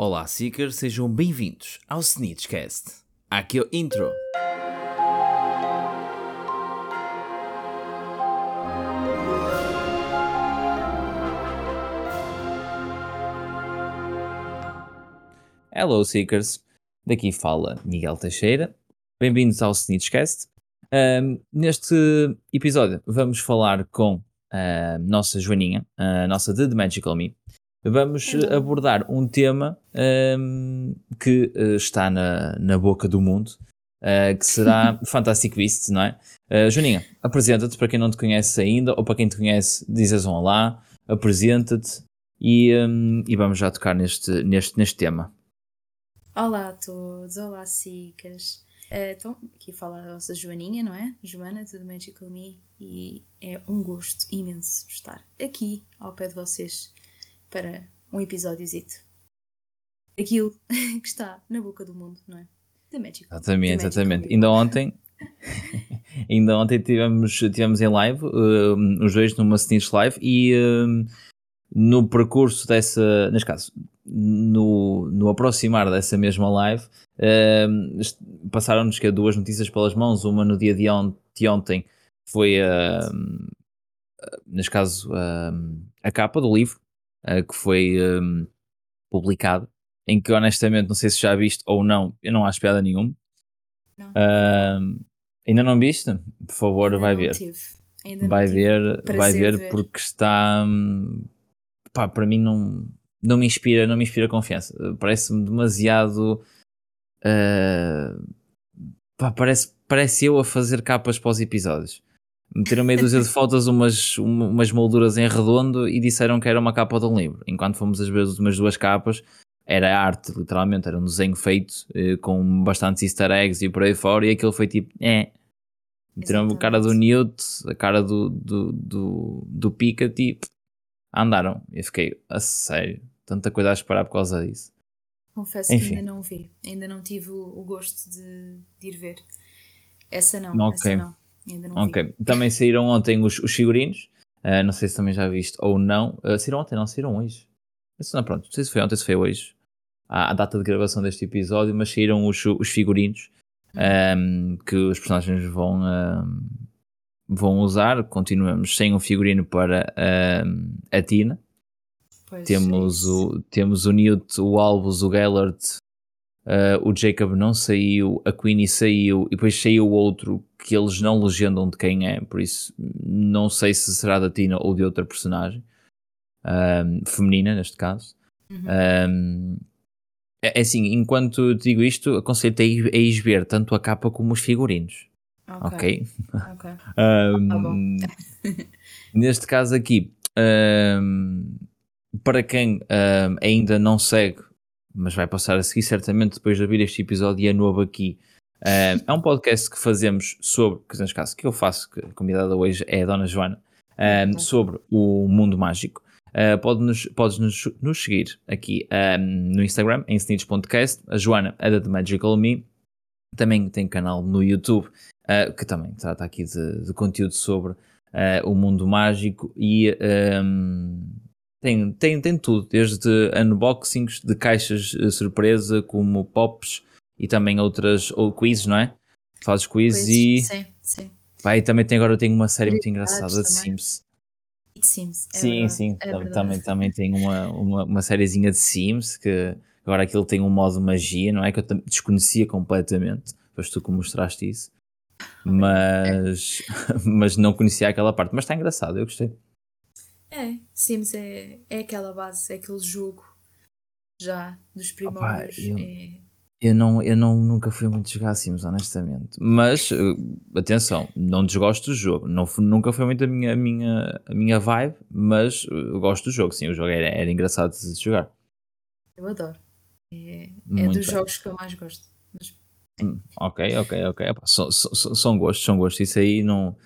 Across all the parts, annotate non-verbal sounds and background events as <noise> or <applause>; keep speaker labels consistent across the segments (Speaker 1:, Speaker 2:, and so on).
Speaker 1: Olá, Seekers, sejam bem-vindos ao Snitchcast. Aqui é o intro. Hello, Seekers. Daqui fala Miguel Teixeira. Bem-vindos ao Snitchcast. Um, neste episódio vamos falar com a nossa Joaninha, a nossa The Magical Me. Vamos
Speaker 2: Hello.
Speaker 1: abordar um tema um, que uh, está na, na boca do mundo, uh, que será <laughs> Fantastic Beasts, não é? Uh, Joaninha, apresenta-te para quem não te conhece ainda, ou para quem te conhece, dizes um olá, apresenta-te e, um, e vamos já tocar neste, neste, neste tema.
Speaker 2: Olá a todos, olá Sicas. Eh, então, aqui fala a nossa Joaninha, não é? Joana, do Magical Me, e é um gosto imenso estar aqui ao pé de vocês para um episódiozito. Aquilo <laughs> que está na boca do mundo, não é? The Magical.
Speaker 1: Exatamente,
Speaker 2: The Magical
Speaker 1: exatamente.
Speaker 2: Me.
Speaker 1: Ainda ontem, <laughs> ainda ontem tivemos, tivemos em live, um, os dois numa Snitch Live, e um, no percurso dessa, neste caso, no, no aproximar dessa mesma live, um, passaram-nos que é duas notícias pelas mãos, uma no dia de, on- de ontem foi, um, neste caso, a capa do livro, uh, que foi um, publicado, em que honestamente não sei se já viste ou não, eu não acho piada nenhuma.
Speaker 2: Não,
Speaker 1: Um, ainda não viste? Por favor, vai
Speaker 2: não
Speaker 1: ver. Vai ver, vai ver
Speaker 2: de
Speaker 1: porque está hum, pá, para mim não, não me inspira, não me inspira confiança. Parece-me demasiado ah, pá, parece, parece eu a fazer capas para os episódios. Meteram meia dúzia de fotos, umas, um- umas molduras em redondo e disseram que era uma capa de um livro. Enquanto fomos a ver as últimas duas capas, era arte, literalmente, era um desenho feito eh, com bastantes easter eggs e por aí fora, e aquilo foi tipo, é. Meteram a cara do. Newt, a cara do, do, do, do Picat e andaram. E eu fiquei, a sério, tanta coisa a esperar por causa disso.
Speaker 2: Confesso
Speaker 1: Enfim.
Speaker 2: que ainda não vi, ainda não tive o, o gosto de, de ir ver. Essa não,
Speaker 1: Ok.
Speaker 2: essa não. Ainda não vi.
Speaker 1: Ok, também saíram ontem os, os figurinos, Ah, não sei se também já viste ou não. Ah, saíram ontem, não, saíram hoje. Isso não, pronto, não sei se foi ontem, se foi hoje, à, à data de gravação deste episódio, mas saíram os, os figurinos ahm, que os personagens vão, ahm, vão usar. Continuamos sem um figurino para ahm, a Tina.
Speaker 2: Pois, é
Speaker 1: Temos
Speaker 2: isso.
Speaker 1: o, temos o Newt, o Albus, o Gellert, uh, o Jacob não saiu, a Queenie saiu e depois saiu outro que eles não legendam de quem é, por isso não sei se será da Tina ou de outra personagem um, feminina, neste caso.
Speaker 2: Uhum.
Speaker 1: Um, é é assim, enquanto digo isto, aconselho-te a ir, ver tanto a capa como os figurinos, ok?
Speaker 2: ok.
Speaker 1: Um, <laughs>
Speaker 2: Tá bom. <laughs>
Speaker 1: neste caso aqui, para quem ainda não segue, mas vai passar a seguir certamente depois de ouvir este episódio e é novo aqui, um, é um podcast que fazemos sobre, que neste caso que eu faço, que a convidada hoje é a Dona Joana, um,
Speaker 2: Ok.
Speaker 1: sobre o mundo mágico. Uh, pode-nos, podes nos, nos seguir aqui um, no Instagram, em snitch.cast, a Joana é da The Magical Me, também tem canal no YouTube uh, que também trata aqui de, de conteúdo sobre uh, o mundo mágico e um, tem, tem, tem tudo, desde unboxings de caixas uh, surpresa, como pops e também outras, ou quizzes, não é? Fazes quizzes
Speaker 2: Pois,
Speaker 1: e
Speaker 2: Sim, sim.
Speaker 1: e também tem, agora tem uma série muito engraçada de
Speaker 2: também.
Speaker 1: Sims.
Speaker 2: It seems. É
Speaker 1: sim,
Speaker 2: verdade,
Speaker 1: sim,
Speaker 2: é
Speaker 1: tam-
Speaker 2: verdade.
Speaker 1: também, também tem uma, uma, uma sériezinha de Sims que agora aquilo tem um modo magia, não é? Que eu desconhecia completamente, depois tu que mostraste isso, mas, <laughs> mas não conhecia aquela parte, mas está engraçado, eu gostei.
Speaker 2: É, Sims é, é aquela base, é aquele jogo já dos primórdios.
Speaker 1: eu-
Speaker 2: é-
Speaker 1: Eu, não, eu não, nunca fui muito jogar Sims, honestamente, mas eh, atenção, não desgosto do jogo, não, nunca foi muito a minha, a minha, a minha vibe, mas eh, eu gosto do jogo, sim, o jogo era, era engraçado de jogar.
Speaker 2: eu adoro. É, é dos
Speaker 1: bem.
Speaker 2: jogos que eu mais gosto. Mas
Speaker 1: Hum, Ok, ok, ok. São, são, são gostos, são gostos. Isso aí não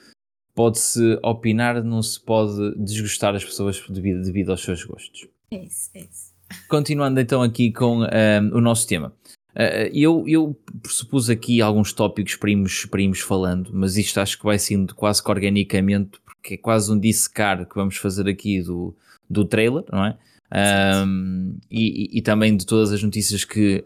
Speaker 1: pode-se opinar, não se pode desgostar as pessoas devido, devido aos seus gostos.
Speaker 2: é isso, é isso.
Speaker 1: Continuando então aqui com ehm, o nosso tema. Eh, eu, eu pressupus aqui alguns tópicos para irmos, para irmos falando, mas isto acho que vai sendo quase que organicamente, porque é quase um dissecar que vamos fazer aqui do, do trailer, não é? Um, e, e, também de todas as notícias que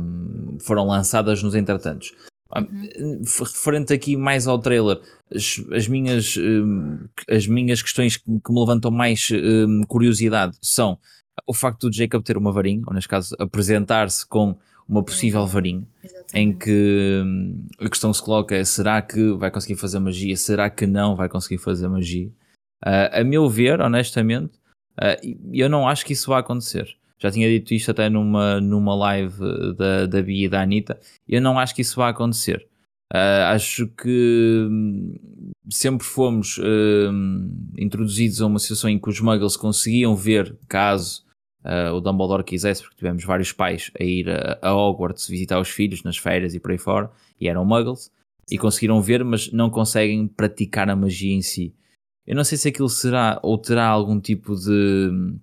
Speaker 1: um, foram lançadas nos entretantos. Uhum. Referente aqui mais ao trailer, as, as minhas, um, as minhas questões que, que me levantam mais hum, curiosidade são o facto de Jacob ter uma varinha, ou neste caso apresentar-se com uma possível varinha, Exatamente. em que hum, a questão se coloca é será que vai conseguir fazer magia, será que não vai conseguir fazer magia? Uh, a meu ver, honestamente, uh, eu não acho que isso vá acontecer. Já tinha dito isto até numa, numa live da, da Bia e da Anitta. Eu não acho que isso vá acontecer. Uh, acho que hum, sempre fomos introduzidos a uma situação em que os muggles conseguiam ver caso uh, o Dumbledore quisesse, porque tivemos vários pais a ir a, a, Hogwarts visitar os filhos nas férias e por aí fora, e eram muggles, e conseguiram ver, mas não conseguem praticar a magia em si. Eu não sei se aquilo será ou terá algum tipo de, de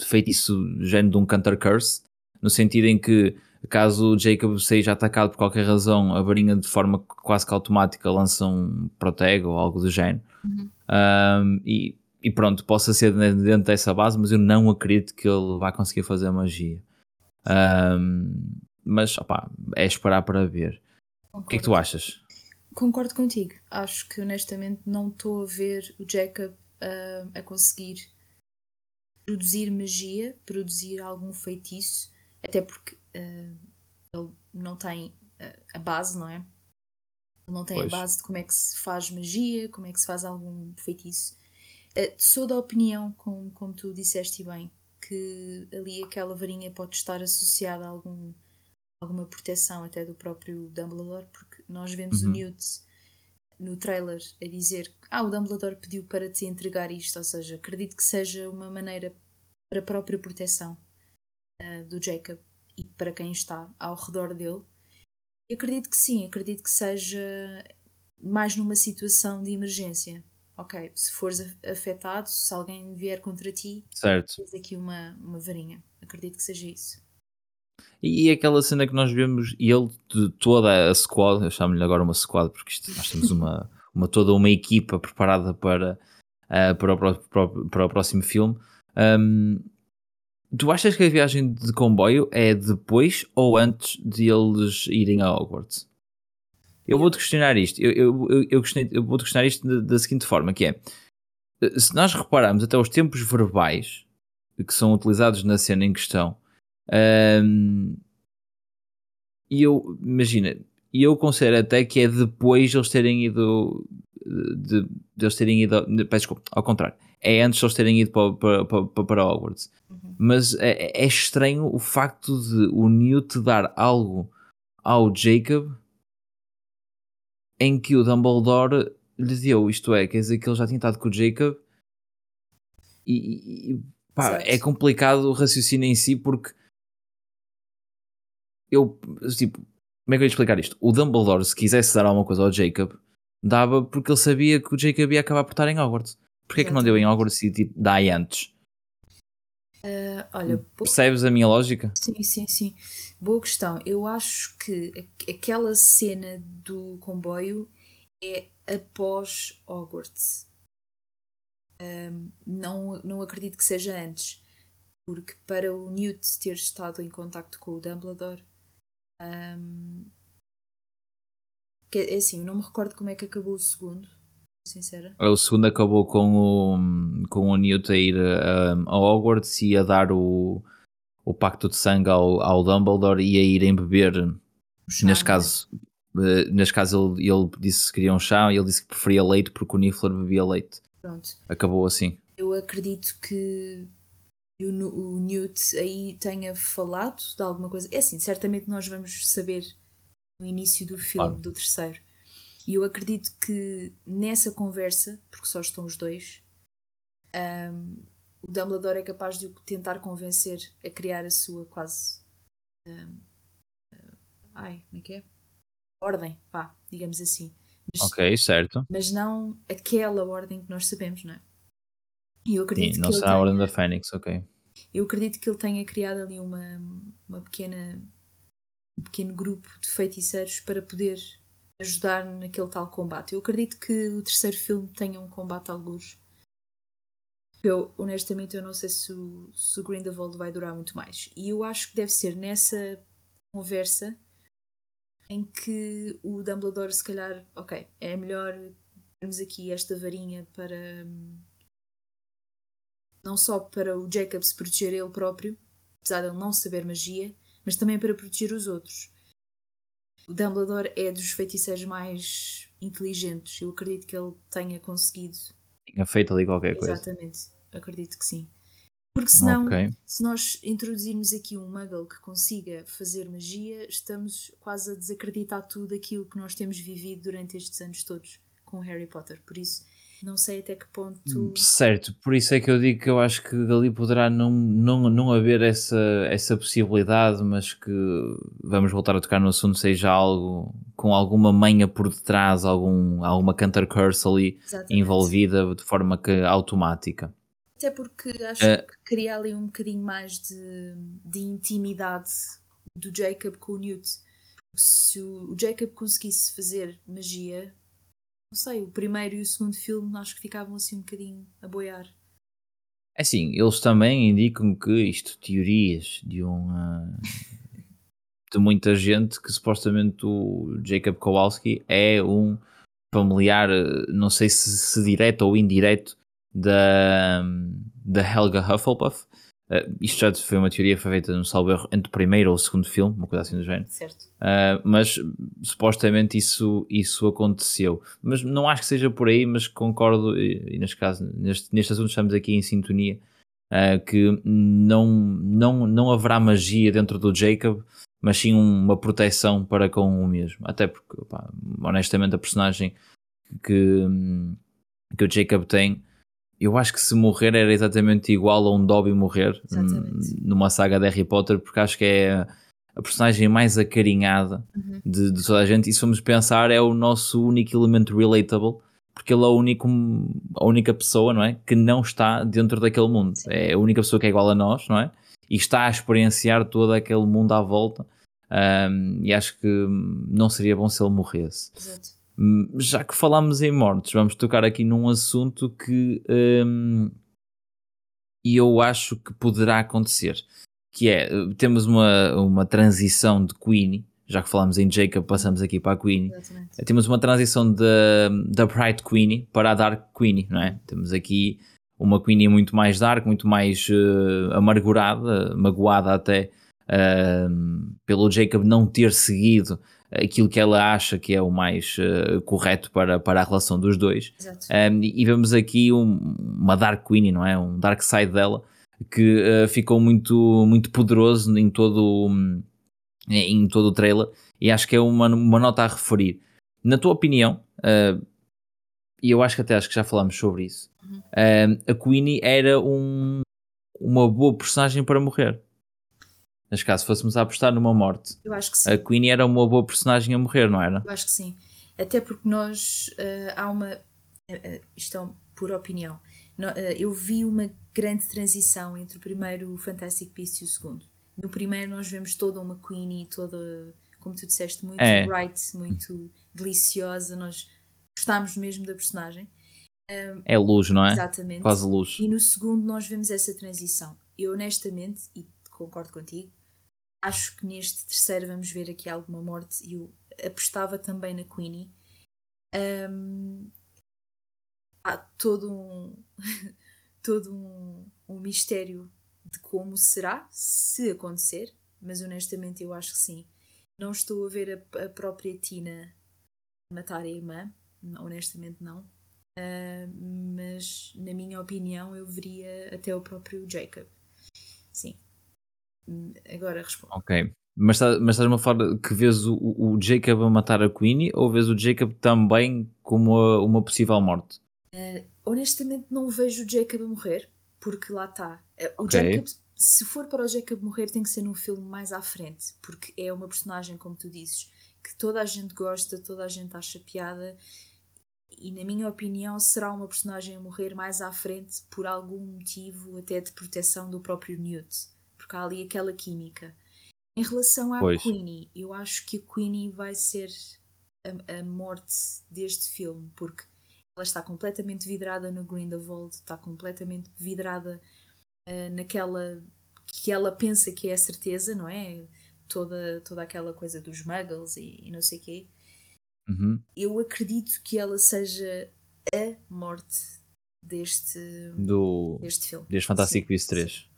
Speaker 1: feitiço género de um Cantor Curse, no sentido em que caso o Jacob seja atacado por qualquer razão, a varinha de forma quase que automática lança um protego ou algo do género. Uhum. Um, e, e, pronto, possa ser dentro dessa base, mas eu não acredito que ele vá conseguir fazer magia. Um, mas opá, é esperar para ver. Concordo. O que é que tu achas?
Speaker 2: Concordo contigo. Acho que honestamente não estou a ver o Jacob uh, a conseguir produzir magia, produzir algum feitiço, até porque uh, ele não tem uh, a base, não é? Ele não tem pois. a base de como é que se faz magia, como é que se faz algum feitiço. sou da opinião, como, como tu disseste bem, que ali aquela varinha pode estar associada a algum alguma proteção até do próprio Dumbledore, porque nós vemos uhum. o Newt no trailer a dizer ah, o Dumbledore pediu para te entregar isto, ou seja, acredito que seja uma maneira para a própria proteção uh, do Jacob e para quem está ao redor dele. E acredito que sim, acredito que seja mais numa situação de emergência. Ok, se fores afetado, se alguém vier contra ti,
Speaker 1: certo.
Speaker 2: tens aqui uma, uma varinha. Acredito que seja isso.
Speaker 1: E aquela cena que nós vemos, e ele de toda a squad, eu chamo-lhe agora uma squad, porque isto, nós temos uma, uma, toda uma equipa preparada para, uh, para, o, para, para, o, próximo filme. Um, tu achas que a viagem de comboio é depois ou antes de eles irem a Hogwarts? Eu vou-te questionar isto. Eu, eu, eu, eu, eu vou-te questionar isto da, da seguinte forma, que é se nós repararmos até os tempos verbais que são utilizados na cena em questão, um, e eu, imagina, e eu considero até que é depois de eles terem ido. De, de eles terem ido. Peço desculpa, ao contrário. É antes de eles terem ido para, para, para, para Hogwarts. Uhum. Mas é, é, estranho o facto de o Newt dar algo ao Jacob em que o Dumbledore lhe deu. Isto é, quer dizer que ele já tinha estado com o Jacob. E, e pá, é complicado o raciocínio em si porque eu, tipo, como é que eu ia explicar isto? O Dumbledore, se quisesse dar alguma coisa ao Jacob, dava porque ele sabia que o Jacob ia acabar por estar em Hogwarts. Porquê é que não deu em Hogwarts e tipo, dá antes?
Speaker 2: Uh, olha,
Speaker 1: Percebes a minha lógica?
Speaker 2: Sim, sim, sim. Boa questão. Eu acho que aquela cena do comboio é após Hogwarts. Um, não, não acredito que seja antes. Porque para o Newt ter estado em contacto com o Dumbledore, um, que, é assim, eu não me recordo como é que acabou o segundo, sincera.
Speaker 1: O segundo acabou com o, com o Newt a ir um, a Hogwarts e a dar o, o pacto de sangue ao, ao Dumbledore e a irem beber. Chá, neste né? caso, uh, neste caso ele, ele disse que queria um chá e ele disse que preferia leite porque o Niffler bebia leite.
Speaker 2: Pronto.
Speaker 1: Acabou assim.
Speaker 2: Eu acredito que o, o Newt aí tenha falado de alguma coisa. É assim, certamente nós vamos saber no início do filme, claro. do terceiro. E eu acredito que nessa conversa, porque só estão os dois, um, o Dumbledore é capaz de o tentar convencer a criar a sua quase. Um, uh, ai, como é que é? Ordem, pá, digamos assim.
Speaker 1: Mas, ok, certo.
Speaker 2: Mas não aquela ordem que nós sabemos, não é?
Speaker 1: E eu acredito Sim, não será a Ordem da Fênix, ok.
Speaker 2: Eu acredito que ele tenha criado ali uma, uma pequena um pequeno grupo de feiticeiros para poder ajudar naquele tal combate. Eu acredito que o terceiro filme tenha um combate a luz. Eu, honestamente, eu não sei se o, se o Grindelwald vai durar muito mais. E eu acho que deve ser nessa conversa em que o Dumbledore, se calhar, ok, é melhor termos aqui esta varinha para. Não só para o Jacob se proteger ele próprio, apesar de ele não saber magia, mas também para proteger os outros. O Dumbledore é dos feiticeiros mais inteligentes. Eu acredito que ele tenha conseguido.
Speaker 1: Tinha feito ali qualquer coisa.
Speaker 2: Exatamente, acredito que sim. Porque senão,
Speaker 1: Ok.
Speaker 2: se nós introduzirmos aqui um muggle que consiga fazer magia, estamos quase a desacreditar tudo aquilo que nós temos vivido durante estes anos todos com Harry Potter. Por isso, não sei até que ponto.
Speaker 1: Certo, por isso é que eu digo que eu acho que dali poderá não, não, não haver essa, essa possibilidade, mas que vamos voltar a tocar no assunto, seja algo com alguma manha por detrás, algum, alguma Cantor Curse ali
Speaker 2: Exatamente.
Speaker 1: envolvida de forma que automática.
Speaker 2: Até porque acho
Speaker 1: Eh,
Speaker 2: que cria ali um bocadinho mais de, de intimidade do Jacob com o Newt. Se o Jacob conseguisse fazer magia, não sei, o primeiro e o segundo filme acho que ficavam assim um bocadinho a boiar.
Speaker 1: É assim, eles também indicam que isto, teorias de um ah, de muita gente que supostamente o Jacob Kowalski é um familiar, eh, não sei se, se direto ou indireto, da, da Helga Hufflepuff. Eh, isto já foi uma teoria foi feita no salvo erro entre o primeiro ou o segundo filme, uma coisa assim do género.
Speaker 2: Certo.
Speaker 1: Uh, mas supostamente isso, isso aconteceu. Mas não acho que seja por aí, mas concordo, e, e neste caso, neste, neste assunto estamos aqui em sintonia, uh, que não, não, não haverá magia dentro do Jacob, mas sim uma proteção para com o mesmo. Até porque, pá, honestamente, a personagem que, que o Jacob tem, eu acho que se morrer era exatamente igual a um Dobby morrer hum, numa saga de Harry Potter, porque acho que é a personagem mais acarinhada
Speaker 2: Uhum.
Speaker 1: de, de toda a gente. E se formos pensar, é o nosso único elemento relatable, porque ele é o único, a única pessoa, não é? Que não está dentro daquele mundo.
Speaker 2: Sim.
Speaker 1: É a única pessoa que é igual a nós, não é? E está a experienciar todo aquele mundo à volta. Ahm, e acho que não seria bom se ele morresse.
Speaker 2: Exato.
Speaker 1: Hum, Já que falámos em mortes, vamos tocar aqui num assunto que hum, eu acho que poderá acontecer. Que é, eh, temos uma, uma transição de Queenie, já que falámos em Jacob, passamos aqui para a Queenie.
Speaker 2: Exatamente.
Speaker 1: Temos uma transição da, da Bright Queenie para a Dark Queenie, não é? Temos aqui uma Queenie muito mais dark, muito mais eh, amargurada, magoada até eh, pelo Jacob não ter seguido aquilo que ela acha que é o mais eh, correto para, para a relação dos dois. Um, e vemos aqui um- uma Dark Queen, não é? Um Dark Side dela que uh, ficou muito, muito poderoso em todo, o- em todo o trailer e acho que é uma, uma nota a referir. Na tua opinião, uh, e eu acho que até acho que já falámos sobre isso,
Speaker 2: Uhum.
Speaker 1: um, a Queenie era um, uma boa personagem para morrer. Neste caso, se fôssemos a apostar numa morte,
Speaker 2: Eu acho que sim.
Speaker 1: a Queenie era uma boa personagem a morrer, não era?
Speaker 2: Eu acho que sim. Até porque nós eh, há uma. eh, isto é por opinião. No- eh, eu vi uma grande transição entre o primeiro o Fantastic Beasts e o segundo. No primeiro nós vemos toda uma Queenie, toda, como tu disseste, muito
Speaker 1: É.
Speaker 2: bright, muito deliciosa. Nós gostámos mesmo da personagem.
Speaker 1: É luz, não é?
Speaker 2: Exatamente.
Speaker 1: Quase luz.
Speaker 2: E no segundo nós vemos essa transição. Eu honestamente, e concordo contigo, acho que neste terceiro vamos ver aqui alguma morte e eu apostava também na Queenie. Ahm, há todo um <laughs> todo um, um mistério de como será, se acontecer, mas honestamente eu acho que sim. Não estou a ver a, a própria Tina matar a irmã, honestamente não. Uh, mas na minha opinião eu veria até o próprio Jacob. Sim. Agora respondo.
Speaker 1: Ok. Mas, tá- mas estás-me a falar que vês o, o Jacob a matar a Queenie ou vês o Jacob também como a- uma possível morte?
Speaker 2: Honestamente não vejo o Jacob a morrer, porque lá está. Uh, O
Speaker 1: Ok.
Speaker 2: Jacob, se for para o Jacob morrer, tem que ser num filme mais à frente, porque é uma personagem, como tu dizes, que toda a gente gosta, toda a gente acha piada. E na minha opinião será uma personagem a morrer mais à frente por algum motivo até de proteção do próprio Newt. Porque há ali aquela química. Em relação à
Speaker 1: Pois.
Speaker 2: Queenie, eu acho que a Queenie vai ser a, a morte deste filme, porque ela está completamente vidrada no Grindelwald, está completamente vidrada uh, naquela que ela pensa que é a certeza, não é? Toda, toda aquela coisa dos muggles e, e não sei o quê.
Speaker 1: Uhum.
Speaker 2: Eu acredito que ela seja a morte deste,
Speaker 1: do,
Speaker 2: deste filme.
Speaker 1: Deste Fantastic Beasts 3.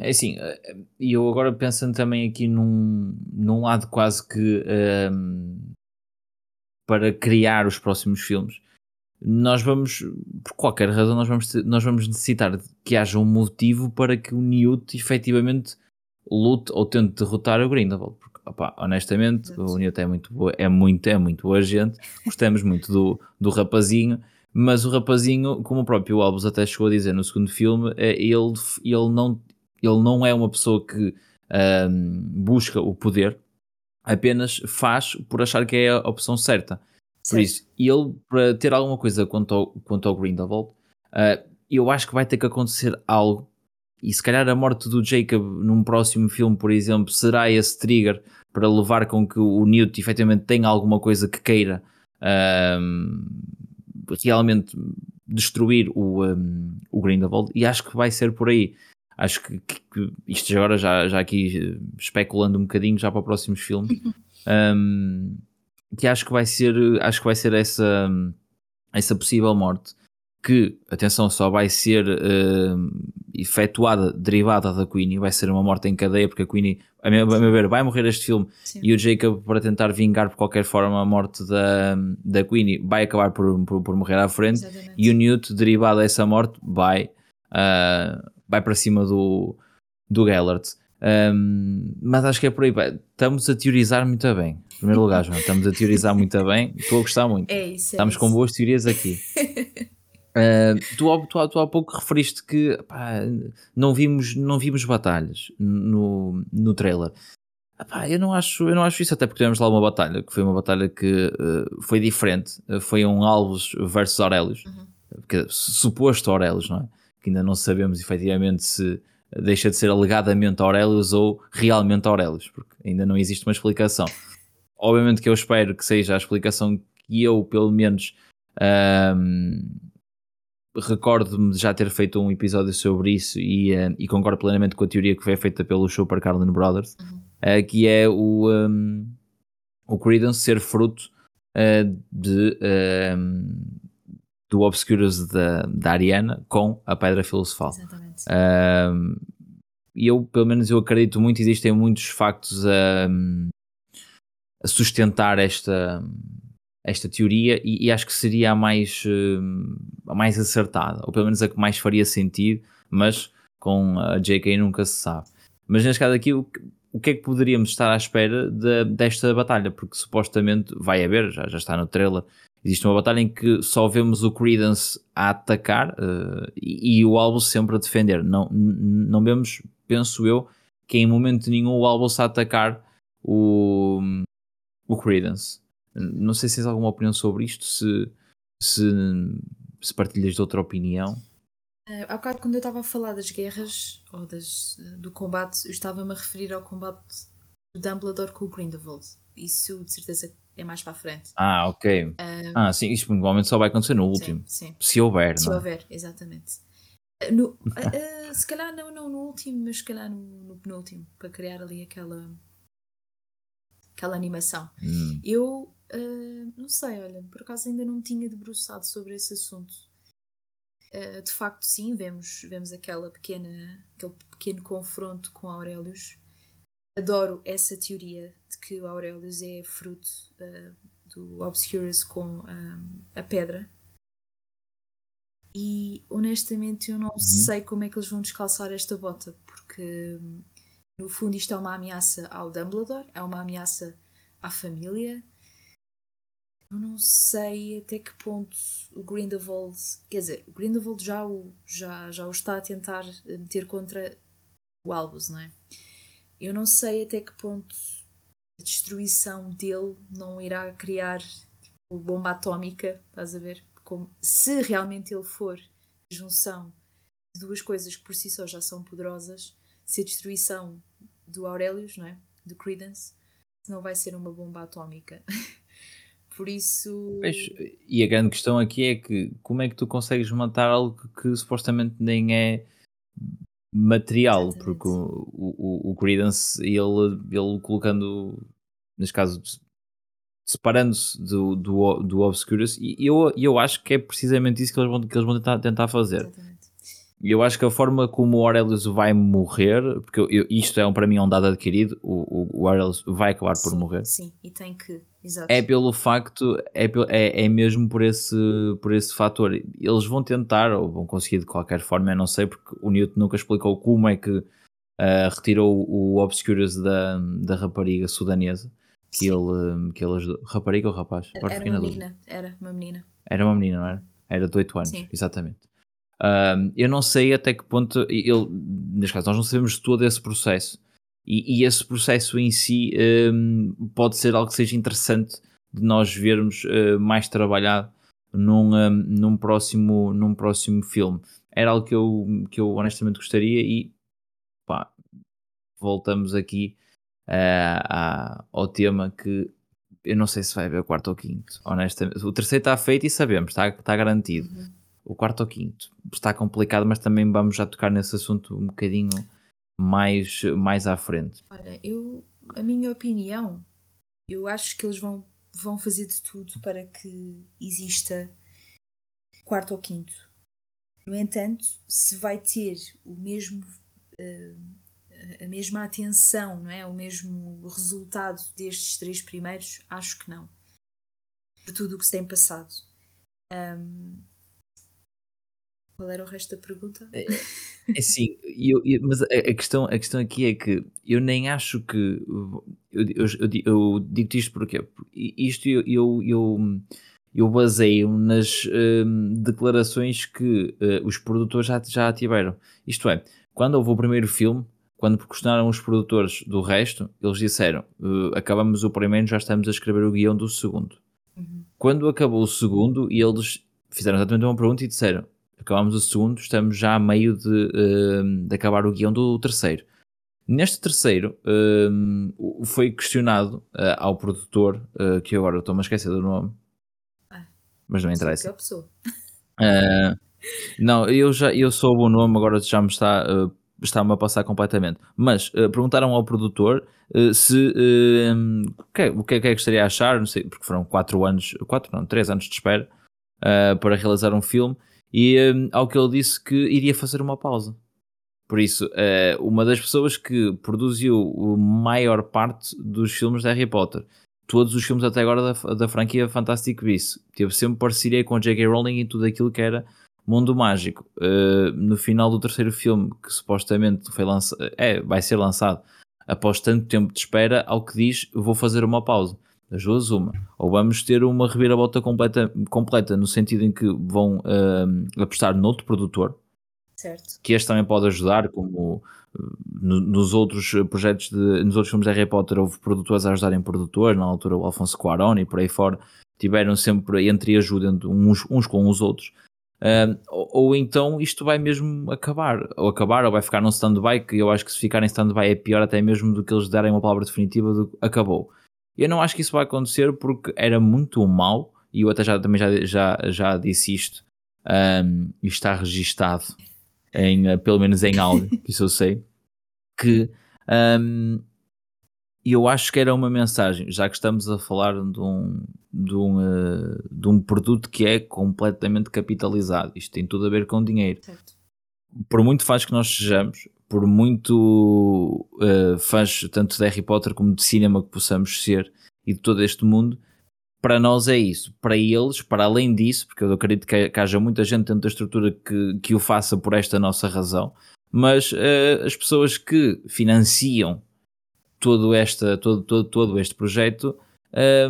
Speaker 1: É assim, eh, e eu agora pensando também aqui num, num lado quase que um, para criar os próximos filmes, nós vamos, por qualquer razão, nós vamos, nós vamos necessitar que haja um motivo para que o Newt efetivamente lute ou tente derrotar o Grindelwald. Porque, opa, honestamente, o Newt é muito, boa, é muito, é muito boa gente, gostamos muito do, do rapazinho, mas o rapazinho, como o próprio Albus até chegou a dizer no segundo filme, é, ele, ele, não, ele não é uma pessoa que um, busca o poder, apenas faz por achar que é a opção certa. Por isso, ele, para ter alguma coisa quanto ao, quanto ao Grindelwald, uh, eu acho que vai ter que acontecer algo. E se calhar a morte do Jacob num próximo filme, por exemplo, será esse trigger para levar com que o Newt efetivamente tenha alguma coisa que queira um, realmente destruir o, um, o Grindelwald. E acho que vai ser por aí. Acho que, que, isto agora já, já aqui especulando um bocadinho já para os próximos filmes. <laughs> Um, que acho que vai ser, acho que vai ser essa, essa possível morte que, atenção, só vai ser uh, efetuada, derivada da Queenie, vai ser uma morte em cadeia, porque a Queenie, a meu, a meu ver, vai morrer este filme Sim. e o Jacob, para tentar vingar por qualquer forma a morte da, da Queenie, vai acabar por, por, por morrer à frente Exatamente. e o Newt, derivado dessa morte, vai, uh, vai para cima do, do Gellert. Um, mas acho que é por aí. Estamos a teorizar muito bem. Em primeiro lugar, João, estamos a teorizar muito bem. Estou a gostar muito.
Speaker 2: É isso,
Speaker 1: é estamos
Speaker 2: isso.
Speaker 1: com boas teorias aqui. <laughs> Uh, tu, tu, tu, há pouco referiste que pá, não, vimos, não vimos batalhas no, no trailer. Pá, eu, não acho, eu não acho isso, até porque tivemos lá uma batalha que foi uma batalha que uh, foi diferente. Foi um Alves versus Aurelius, uhum. que, suposto Aurelius, não é? Que ainda não sabemos efetivamente se deixa de ser alegadamente Aurelius ou realmente Aurelius, porque ainda não existe uma explicação. Obviamente que eu espero que seja a explicação que eu, pelo menos, um, recordo-me de já ter feito um episódio sobre isso e, uh, e, concordo plenamente com a teoria que foi feita pelo Super Carlin Brothers, uhum. uh, que é o, um, o Credence ser fruto uh, de, do Obscurus da, da Ariana com a Pedra Filosofal.
Speaker 2: Exatamente.
Speaker 1: e eu, pelo menos, eu acredito muito, existem muitos factos a, a sustentar esta, esta teoria e, e, acho que seria a mais, a mais acertada, ou pelo menos a que mais faria sentido, mas com a JK nunca se sabe. Mas neste caso aqui, o, o que é que poderíamos estar à espera de, desta batalha? Porque supostamente vai haver, já, já está no trailer, Existe uma batalha em que só vemos o Credence a atacar uh, e, e, o Albus sempre a defender. Não, não vemos, penso eu, que em momento nenhum o Albus a atacar o, o Credence. Não sei se tens alguma opinião sobre isto, se, se, se partilhas de outra opinião.
Speaker 2: Uh, há bocado, quando eu estava a falar das guerras ou das, do combate, eu estava-me a referir ao combate do Dumbledore com o Grindelwald. Isso, de certeza, é mais para a frente.
Speaker 1: Ah, ok. Ah, sim, isto provavelmente só vai acontecer no último.
Speaker 2: Sim, sim.
Speaker 1: Se houver,
Speaker 2: Se
Speaker 1: não
Speaker 2: é? houver, exatamente. No, uh, uh, se calhar não, não no último, mas se calhar no, no penúltimo, para criar ali aquela aquela animação.
Speaker 1: Hum.
Speaker 2: Eu não sei, olha, por acaso ainda não me tinha debruçado sobre esse assunto. de facto, sim, vemos, vemos aquela pequena, aquele pequeno confronto com Aurelius adoro essa teoria de que o Aurelius é fruto uh, do Obscurus com um, a pedra. E honestamente eu não uhum. sei como é que eles vão descalçar esta bota, porque no fundo isto é uma ameaça ao Dumbledore, é uma ameaça à família. Eu não sei até que ponto o Grindelwald, quer dizer, o Grindelwald já o, já, já o está a tentar meter contra o Albus, não é? Eu não sei até que ponto a destruição dele não irá criar tipo, bomba atómica, estás a ver? Como, se realmente ele for a junção de duas coisas que por si só já são poderosas, se a destruição do Aurelius, não é? do Credence, não vai ser uma bomba atómica. <laughs> Por isso.
Speaker 1: Pois, e a grande questão aqui é que como é que tu consegues matar algo que, que supostamente nem é material? Porque o, o, o Credence, ele, ele colocando, neste caso, separando-se do, do, do Obscurus, e eu, eu acho que é precisamente isso que eles vão, que eles vão tentar, tentar fazer. E eu acho que a forma como o Aurelius vai morrer, porque eu, isto é um, para mim é um dado adquirido, o, o, o Aurelius vai acabar por
Speaker 2: sim,
Speaker 1: morrer.
Speaker 2: Sim, e tem que. Exato.
Speaker 1: É pelo facto, é, é, é mesmo por esse, por esse fator. Eles vão tentar, ou vão conseguir de qualquer forma, eu não sei, porque o Newton nunca explicou como é que ah, retirou o Obscurus da, da rapariga sudanesa, que
Speaker 2: Sim.
Speaker 1: ele, que ele ajudou. Rapariga ou rapaz?
Speaker 2: Era
Speaker 1: na
Speaker 2: uma menina. Era uma menina.
Speaker 1: Era uma menina, não era? Era de 8 anos,
Speaker 2: Sim.
Speaker 1: exatamente. Eu não sei até que ponto ele, neste caso, nós não sabemos todo esse processo. E, e esse processo em si ahm, pode ser algo que seja interessante de nós vermos ah, mais trabalhado num, ahm, num, próximo, num próximo filme. Era algo que eu, que eu honestamente gostaria e pá, voltamos aqui ah, à- ao tema que eu não sei se vai haver o quarto ou quinto, honestamente. O terceiro está feito e sabemos, está, está garantido.
Speaker 2: Uhum.
Speaker 1: O quarto ou quinto está complicado, mas também vamos já tocar nesse assunto um bocadinho mais, mais à frente.
Speaker 2: Olha, eu, a minha opinião, eu acho que eles vão, vão fazer de tudo para que exista quarto ou quinto. No entanto, se vai ter o mesmo eh, a mesma atenção, não é? O mesmo resultado destes três primeiros, acho que não. Por tudo o que se tem passado. Ahm, qual era o resto da pergunta?
Speaker 1: É assim, eu, eu- mas a, questão, a questão aqui é que eu nem acho que. Eu, eu, eu, di- eu digo-te isto porque isto eu, eu, eu, baseio nas hum, declarações que eh, os produtores já, já tiveram. Isto é, quando houve o primeiro filme, quando questionaram os produtores do resto, eles disseram: eh, acabamos o primeiro, já estamos a escrever o guião do segundo.
Speaker 2: Uhum.
Speaker 1: Quando acabou o segundo, eles fizeram exatamente uma pergunta e disseram: Acabámos o segundo, estamos já a meio de, hum, de acabar o guião do terceiro. Neste terceiro, o- foi questionado ah, ao produtor, ah, que agora estou-me a esquecer do nome,
Speaker 2: Ah,
Speaker 1: mas não interessa. Ah, <laughs> não, eu já eu soube o nome, agora já me está, está-me a passar completamente. Mas ah, perguntaram ao produtor ah, se hum, o que, é- o que é que é que estaria a achar, não sei, porque foram 4 anos, 4 não, 3 anos de espera para realizar um filme, e hum, ao que ele disse que iria fazer uma pausa. Por isso, eh, uma das pessoas que produziu a maior parte dos filmes de Harry Potter, todos os filmes até agora da, da franquia Fantastic Beasts, teve sempre parceria com J.K. Rowling em tudo aquilo que era mundo mágico. Eh, no final do terceiro filme, que supostamente foi lança é, vai ser lançado após tanto tempo de espera, ao que diz, vou fazer uma pausa. Das duas, uma. Ou vamos ter uma reviravolta completa, completa no sentido em que vão eh, apostar noutro produtor,
Speaker 2: Certo.
Speaker 1: que este também pode ajudar, como uh, no- nos outros uh, projetos, de, nos outros filmes de Harry Potter, houve produtores a ajudarem produtores, na altura o Alfonso Cuarón e por aí fora, tiveram sempre entre ajuda uns, uns com os outros. Um, ou, ou então isto vai mesmo acabar, ou acabar, ou vai ficar num stand-by, que eu acho que se ficar em stand-by é pior até mesmo do que eles darem uma palavra definitiva de acabou. Eu não acho que isso vai acontecer porque era muito mau, e eu até já, também já, já, já disse isto, um, e está registado em, eh, pelo menos em áudio, que <laughs> isso eu sei, que hum, eu acho que era uma mensagem, já que estamos a falar de um, de um, eh, de um produto que é completamente capitalizado, isto tem tudo a ver com dinheiro.
Speaker 2: Certo.
Speaker 1: Por muito fãs que nós sejamos, por muito eh, fãs tanto de Harry Potter como de cinema que possamos ser e de todo este mundo, para nós é isso. Para eles, para além disso, porque eu acredito que, que haja muita gente dentro da estrutura que, que o faça por esta nossa razão, mas eh, as pessoas que financiam todo, esta, todo, todo, todo este projeto eh,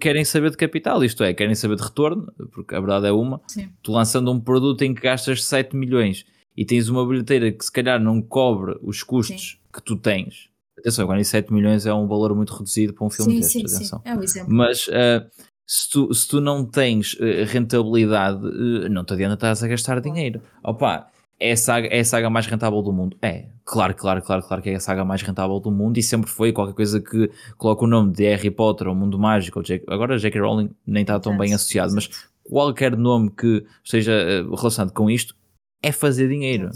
Speaker 1: querem saber de capital, isto é, querem saber de retorno, porque a verdade é uma.
Speaker 2: Sim.
Speaker 1: Tu lançando um produto em que gastas 7 milhões e tens uma bilheteira que se calhar não cobre os custos que tu tens. Atenção, agora em 7 milhões é um valor muito reduzido para um filme
Speaker 2: Sim,
Speaker 1: destes,
Speaker 2: sim,
Speaker 1: atenção.
Speaker 2: sim. É um exemplo.
Speaker 1: Mas ah, se, tu, se tu não tens eh, rentabilidade, eh, não te adianta estás a gastar dinheiro. Opa, é a, saga, é a saga mais rentável do mundo. É, claro, claro, claro, claro que é a saga mais rentável do mundo e sempre foi qualquer coisa que coloca o nome de Harry Potter ou Mundo Mágico. Ou J. Agora J.K. Rowling nem está tão bem associado, mas qualquer nome que esteja relacionado com isto é fazer dinheiro.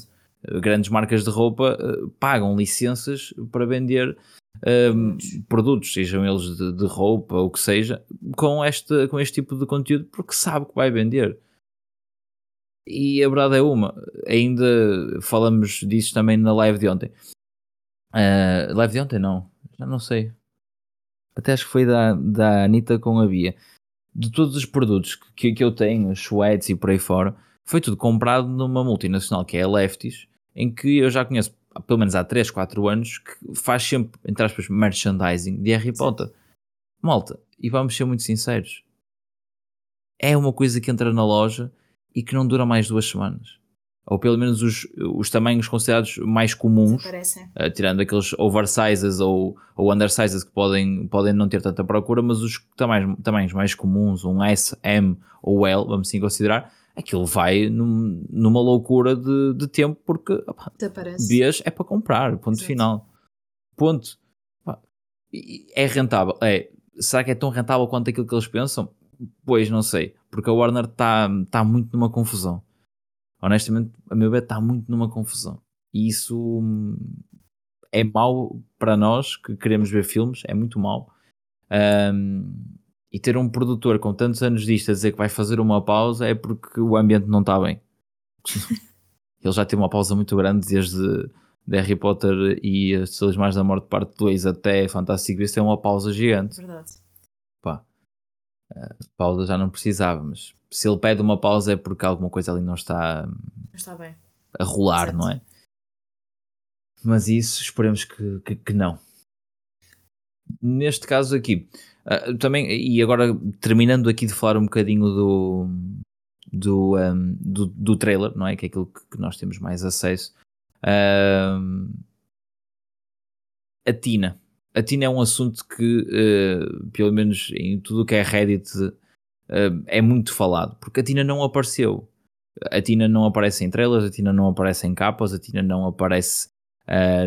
Speaker 1: Grandes marcas de roupa uh, pagam licenças para vender uh, produtos, sejam eles de, de, roupa ou o que seja, com este, com este tipo de conteúdo, porque sabe que vai vender. E a verdade é uma, ainda falamos disso também na live de ontem. Uh, live de ontem não, já não sei. Até acho que foi da, da Anitta com a Bia. De todos os produtos que, que eu tenho, sweats e por aí fora, foi tudo comprado numa multinacional que é a Lefties, em que eu já conheço pelo menos há 3, 4 anos que faz sempre, entre aspas, merchandising de Harry Potter. Malta, e vamos ser muito sinceros, é uma coisa que entra na loja e que não dura mais duas semanas. Ou pelo menos os, os tamanhos considerados mais comuns, uh, tirando aqueles oversizes ou, ou undersizes que podem, podem não ter tanta procura, mas os tamanhos, tamanhos mais comuns, um S, M ou L, vamos assim considerar, aquilo vai num, numa loucura de, de tempo porque opa, vês é para comprar, ponto Exato. final. Ponto. É rentável. É, será que é tão rentável quanto aquilo que eles pensam? Pois não sei, porque a Warner está tá muito numa confusão. Honestamente, a meu ver, está muito numa confusão. E isso hum, é mau para nós que queremos ver filmes, é muito mau. Um, e ter um produtor com tantos anos disto a dizer que vai fazer uma pausa é porque o ambiente não está bem. <laughs> Ele já teve uma pausa muito grande desde de Harry Potter e as Estrelas Mais da Morte parte 2 até Fantástico Beasts é uma pausa gigante.
Speaker 2: Verdade.
Speaker 1: Pá. pausa já não precisava, mas se ele pede uma pausa é porque alguma coisa ali não está,
Speaker 2: não está bem.
Speaker 1: a rolar, Exato. não é? Mas isso esperemos que, que, que não. Neste caso aqui, Uh, também, e agora terminando aqui de falar um bocadinho do, do, um, do, do, trailer, não é? Que é aquilo que, nós temos mais acesso. Uh, a Tina. A Tina é um assunto que, uh, pelo menos em tudo o que é Reddit, é muito falado, porque a Tina não apareceu. A Tina não aparece em trailers, a Tina não aparece em capas, a Tina não aparece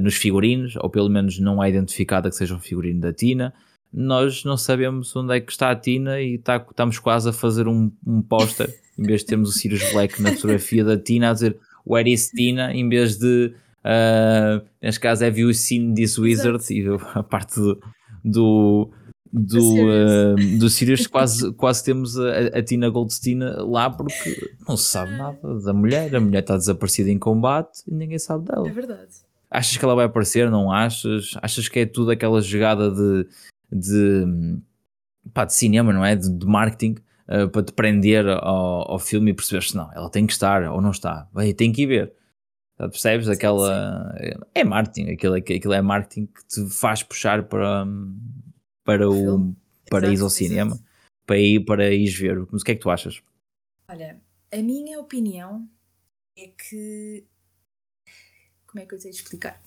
Speaker 1: nos figurinos, ou pelo menos não é identificada que seja um figurino da Tina nós não sabemos onde é que está a Tina e está, estamos quase a fazer um, um póster, em vez de termos o Sirius Black na fotografia da Tina a dizer Where is Tina, em vez de uh, neste caso Have you seen this wizard? Exato. E a parte do, do do, uh, do Sirius quase, quase temos a, a, Tina Goldstein lá porque não se sabe nada da mulher, a mulher está desaparecida em combate e ninguém sabe dela.
Speaker 2: É verdade.
Speaker 1: Achas que ela vai aparecer? Não achas? Achas que é tudo aquela jogada de de, pá, de cinema, não é? De, de marketing uh, para te prender ao, ao filme e perceberes se não, ela tem que estar ou não está, vai, tem que ir ver. Percebes? Aquela. Sim, sim. É marketing, aquilo, aquilo é marketing que te faz puxar para, para, o, para ir ao cinema, exato. para ir para ir ver. Mas o que é que tu achas?
Speaker 2: Olha, a minha opinião é que. Como é que eu tenho de explicar?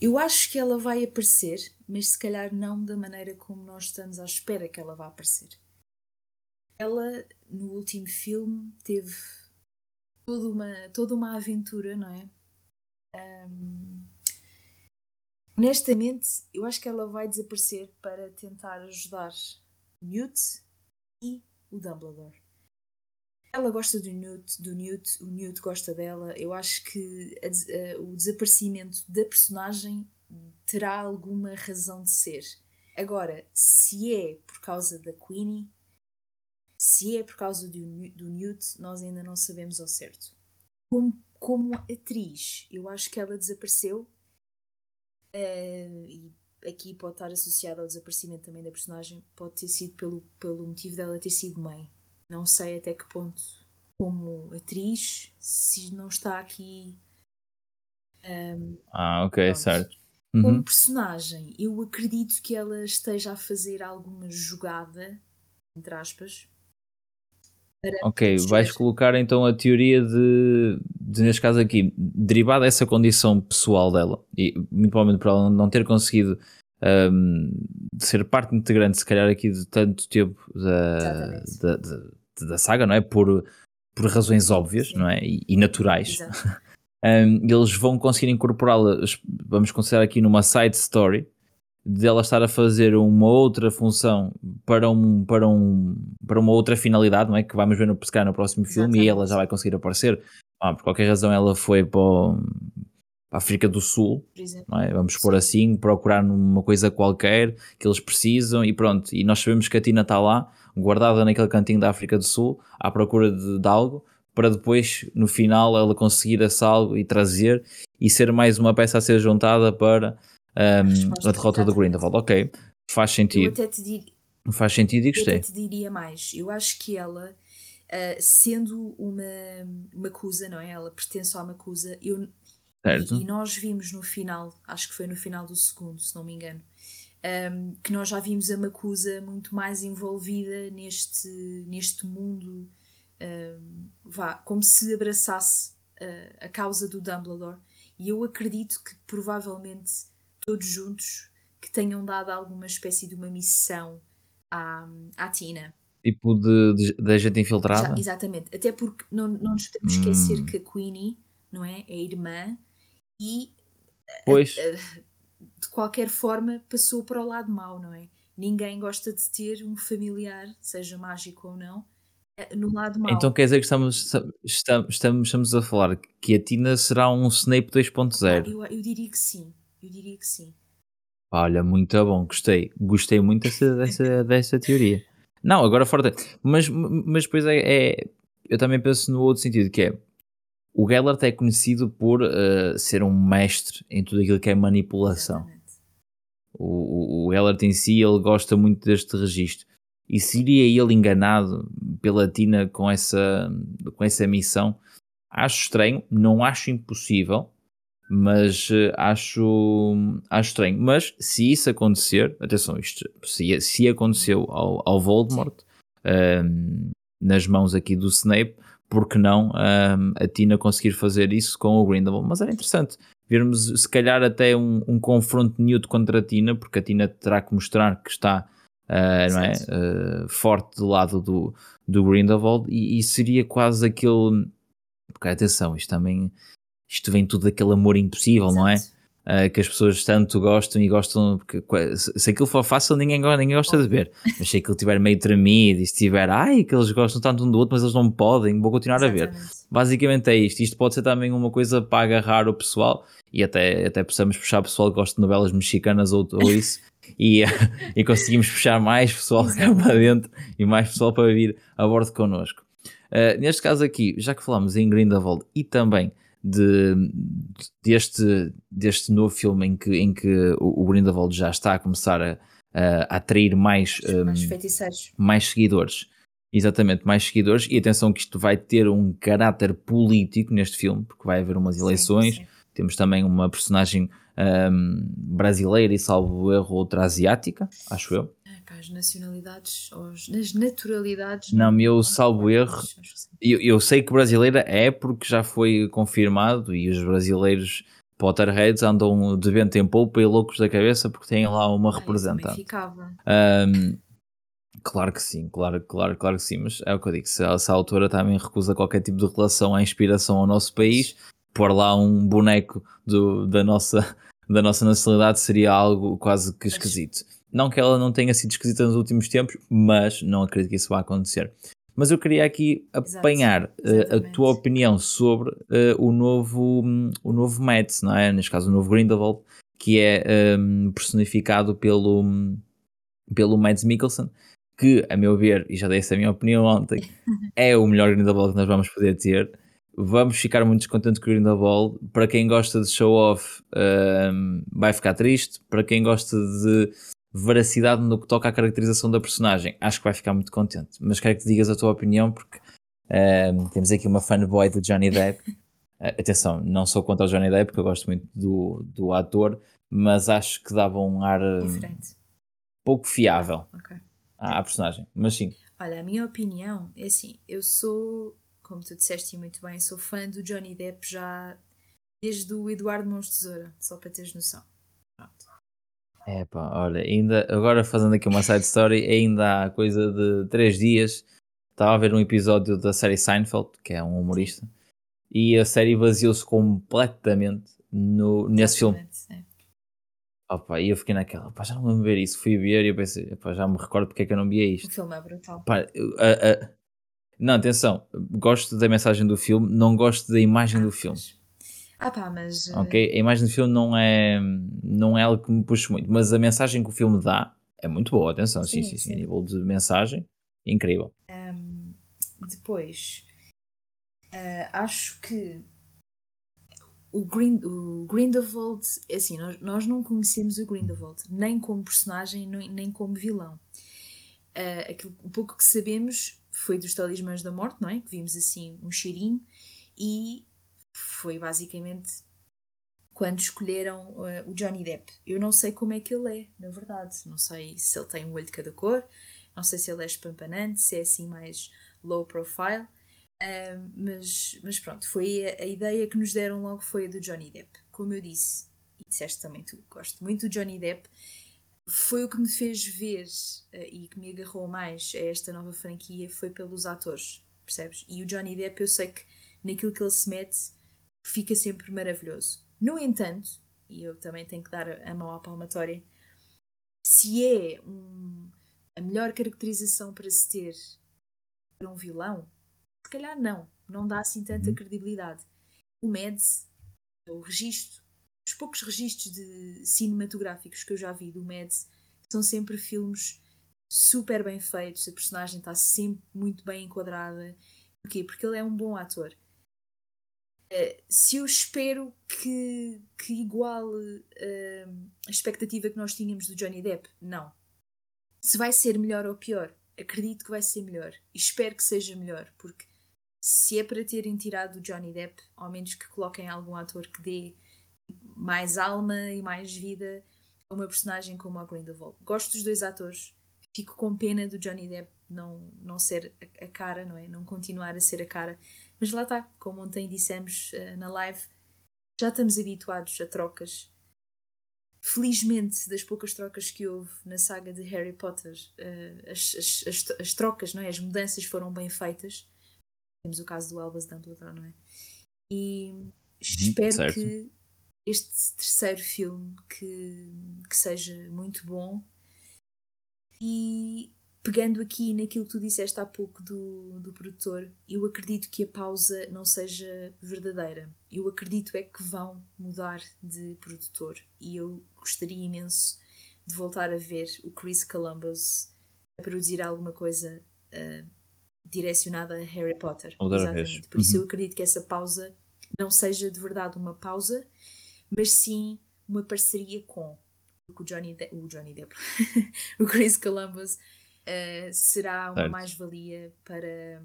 Speaker 2: Eu acho que ela vai aparecer, mas se calhar não da maneira como nós estamos à espera que ela vá aparecer. Ela, no último filme, teve toda uma, toda uma aventura, não é? Um, honestamente, eu acho que ela vai desaparecer para tentar ajudar Newt e o Dumbledore. Ela gosta do Newt, do Newt, o Newt gosta dela. Eu acho que a, a, o desaparecimento da personagem terá alguma razão de ser. Agora, se é por causa da Queenie, se é por causa do, do Newt, nós ainda não sabemos ao certo. Como, como atriz, eu acho que ela desapareceu. Uh, e aqui pode estar associado ao desaparecimento também da personagem, pode ter sido pelo, pelo motivo dela ter sido mãe. Não sei até que ponto, como atriz, se não está aqui. Um,
Speaker 1: ah, ok, pronto. certo.
Speaker 2: Uhum. Como personagem, eu acredito que ela esteja a fazer alguma jogada, entre aspas.
Speaker 1: Ok, vais colocar então a teoria de, de, neste caso aqui, derivada dessa condição pessoal dela, e muito provavelmente por ela não ter conseguido um, ser parte integrante, se calhar, aqui de tanto tempo da, da, da, da saga, não é? Por, por razões óbvias, Sim. não é? E, e naturais. um, <laughs> eles vão conseguir incorporá-la, vamos considerar aqui numa side story, de ela estar a fazer uma outra função para, um, para, um, para uma outra finalidade, não é? Que vamos ver no pescar no próximo filme Exatamente. e ela já vai conseguir aparecer. Ah, por qualquer razão ela foi para, o, para a África do Sul, é? vamos pôr assim, procurar numa coisa qualquer que eles precisam e pronto. E nós sabemos que a Tina está lá, guardada naquele cantinho da África do Sul, à procura de, de algo para depois, no final, ela conseguir esse algo e trazer e ser mais uma peça a ser juntada para um, a, derrota do Grindelwald. Ok, faz sentido. Eu até te dir... Faz sentido e gostei.
Speaker 2: Eu até te diria mais. Eu acho que ela, uh, sendo uma Macusa, não é? Ela pertence à Macusa. Eu, certo. E, e, nós vimos no final, acho que foi no final do segundo, se não me engano, um, que nós já vimos a Macusa muito mais envolvida neste, neste mundo vá, como se abraçasse uh, a causa do Dumbledore. E eu acredito que provavelmente todos juntos que tenham dado alguma espécie de uma missão à, à Tina.
Speaker 1: Tipo de, de, de gente infiltrada? Já,
Speaker 2: exatamente. Até porque não, não nos podemos hum. esquecer que a Queenie, não é? É irmã e
Speaker 1: pois.
Speaker 2: A, a, de qualquer forma passou para o lado mau, não é? Ninguém gosta de ter um familiar, seja mágico ou não, eh, no lado mau.
Speaker 1: Então quer dizer que estamos, estamos, estamos, estamos a falar que a Tina será um Snape 2.0?
Speaker 2: Ah, eu, eu diria que sim. Eu diria que sim.
Speaker 1: Olha, muito bom, gostei. Gostei muito dessa, dessa, <laughs> dessa teoria. Não, agora fora. Mas, mas depois é, é, Eu também penso no outro sentido, que é. O Gellert é conhecido por uh, ser um mestre em tudo aquilo que é manipulação. O, o, o Gellert em si, ele gosta muito deste registro. E seria ele enganado pela Tina com essa, com essa missão? Acho estranho, não acho impossível, mas uh, acho, acho estranho. Mas se isso acontecer, atenção, isto se, se aconteceu ao, ao Voldemort, uh, nas mãos aqui do Snape, porque não uh, a Tina conseguir fazer isso com o Grindelwald? Mas era interessante vermos se calhar até um, um confronto Newt contra a Tina, porque a Tina terá que mostrar que está uh, não é? Uh, forte do lado do, do Grindelwald e, e, seria quase aquele. Porque atenção, isto também. Isto vem tudo daquele amor impossível, Exato. não é? Uh, que as pessoas tanto gostam e gostam. Porque, se aquilo for fácil, ninguém, ninguém gosta de ver. Mas se aquilo estiver meio tremido e estiver, ai, que eles gostam tanto um do outro, mas eles não podem, vou continuar Exatamente. a ver. Basicamente é isto. Isto pode ser também uma coisa para agarrar o pessoal e até, até possamos puxar pessoal que gosta de novelas mexicanas ou, ou isso e, <laughs> e conseguimos puxar mais pessoal para dentro e mais pessoal para vir a bordo connosco. Uh, neste caso aqui, já que falamos em Grindelwald e também de, deste, deste novo filme em que, em que o, Grindelwald já está a começar a, a atrair mais,
Speaker 2: um, mais,
Speaker 1: mais seguidores. Exatamente, mais seguidores. E atenção que isto vai ter um caráter político neste filme, porque vai haver umas eleições. Sim, sim. Temos também uma personagem um, brasileira e, salvo erro, outra asiática, acho eu.
Speaker 2: É, as nacionalidades, ou as naturalidades.
Speaker 1: Não, meu eu salvo erro. Eu, eu sei que brasileira é porque já foi confirmado e os brasileiros Potterheads andam de vento em polpa e loucos da cabeça porque têm lá uma representante.
Speaker 2: Ficava.
Speaker 1: Um, claro que sim, claro, claro, claro que sim, mas é o que eu digo, se, se a autora também recusa qualquer tipo de relação à inspiração ao nosso país, pôr lá um boneco do, da, nossa, <laughs> da nossa nacionalidade seria algo quase que esquisito. Não que ela não tenha sido esquisita nos últimos tempos, mas não acredito que isso vá acontecer. Mas eu queria aqui apanhar uh, a tua opinião sobre uh, o novo um, o novo Mads, não é? Neste caso o novo Grindelwald, que é um, personificado pelo, pelo Mads Mikkelsen, que a meu ver, e já dei essa minha opinião ontem, <laughs> é o melhor Grindelwald que nós vamos poder ter vamos ficar muito descontentes com o Grindelwald. Para quem gosta de show-off, um, vai ficar triste. Para quem gosta de veracidade no que toca à caracterização da personagem, acho que vai ficar muito contente. Mas quero que te digas a tua opinião, porque um, temos aqui uma fanboy do Johnny Depp. Uh, <laughs> atenção, não sou contra o Johnny Depp, porque eu gosto muito do, do ator, mas acho que dava um ar um, pouco fiável okay. à, à personagem. Mas sim.
Speaker 2: Olha, a minha opinião é assim: eu sou como tu disseste muito bem, sou fã do Johnny Depp já desde o Eduardo Mãos Tesoura, só para teres noção. Pronto.
Speaker 1: É pá, olha, ainda agora fazendo aqui uma side story, ainda há coisa de três dias estava a ver um episódio da série Seinfeld, que é um humorista, e a série baseou-se completamente no, nesse filme.
Speaker 2: É.
Speaker 1: Opa, e eu fiquei naquela, pá, já não lembro ver isso. Fui ver e eu pensei, pá, já me recordo porque é que eu não via
Speaker 2: O
Speaker 1: isto.
Speaker 2: filme é brutal.
Speaker 1: Pá, a- a- Não, atenção, gosto da mensagem do filme, não gosto da imagem do filme.
Speaker 2: Mas- Ah pá, mas. eh,
Speaker 1: Ok? A imagem do filme não é, não é algo que me puxa muito, mas a mensagem que o filme dá é muito boa. Atenção, sim,
Speaker 2: Sim,
Speaker 1: sim, sim, a nível de mensagem, incrível.
Speaker 2: Depois, eh, acho que o, Grind, o Grindelwald, é assim, nós, nós não conhecemos o Grindelwald, nem como personagem, nem, como vilão. Eh, aquilo, o pouco que sabemos foi dos Talismãs da Morte, não é? Que vimos assim um cheirinho, e foi basicamente quando escolheram eh, o Johnny Depp. Eu não sei como é que ele é, na verdade. Não sei se ele tem um olho de cada cor, não sei se ele é espampanante, se é assim mais low profile. Ah, mas, mas pronto, foi a, a ideia que nos deram logo foi a do Johnny Depp. Como eu disse, e disseste também tu, gosto muito do Johnny Depp. Foi o que me fez ver ah, e que me agarrou mais a esta nova franquia foi pelos atores, percebes? E o Johnny Depp eu sei que naquilo que ele se mete fica sempre maravilhoso. No entanto, e eu também tenho que dar a mão à palmatória, se é um- a melhor caracterização para se ter para um vilão, se calhar não, não dá assim tanta
Speaker 1: Uhum.
Speaker 2: credibilidade. O Mads, o registro, os poucos registros de cinematográficos que eu já vi do Mads são sempre filmes super bem feitos, a personagem está sempre muito bem enquadrada. Porquê? Porque ele é um bom ator. Eh, se eu espero que, que iguale eh, a expectativa que nós tínhamos do Johnny Depp, não. Se vai ser melhor ou pior, acredito que vai ser melhor. E espero que seja melhor, porque se é para terem tirado o Johnny Depp, ao menos que coloquem algum ator que dê mais alma e mais vida a uma personagem como a Grindelwald. Gosto dos dois atores, fico com pena do Johnny Depp não, não ser a cara, não é? Não continuar a ser a cara. Mas lá está, como ontem dissemos eh, na live, já estamos habituados a trocas. Felizmente, das poucas trocas que houve na saga de Harry Potter, eh, as, as, as, as trocas, não é? as mudanças foram bem feitas. Temos o caso do Albus Dumbledore, não é? E espero
Speaker 1: certo.
Speaker 2: que este terceiro filme que, que seja muito bom e pegando aqui naquilo que tu disseste há pouco do, do produtor, eu acredito que a pausa não seja verdadeira. Eu acredito é que vão mudar de produtor e eu gostaria imenso de voltar a ver o Chris Columbus a produzir alguma coisa ah, direcionada a Harry Potter.
Speaker 1: Outra vez.
Speaker 2: Exatamente. Por isso
Speaker 1: Uhum.
Speaker 2: eu acredito que essa pausa não seja de verdade uma pausa, mas sim uma parceria com o Johnny, De o Johnny Depp, o <laughs> Chris Columbus eh, será uma mais-valia para,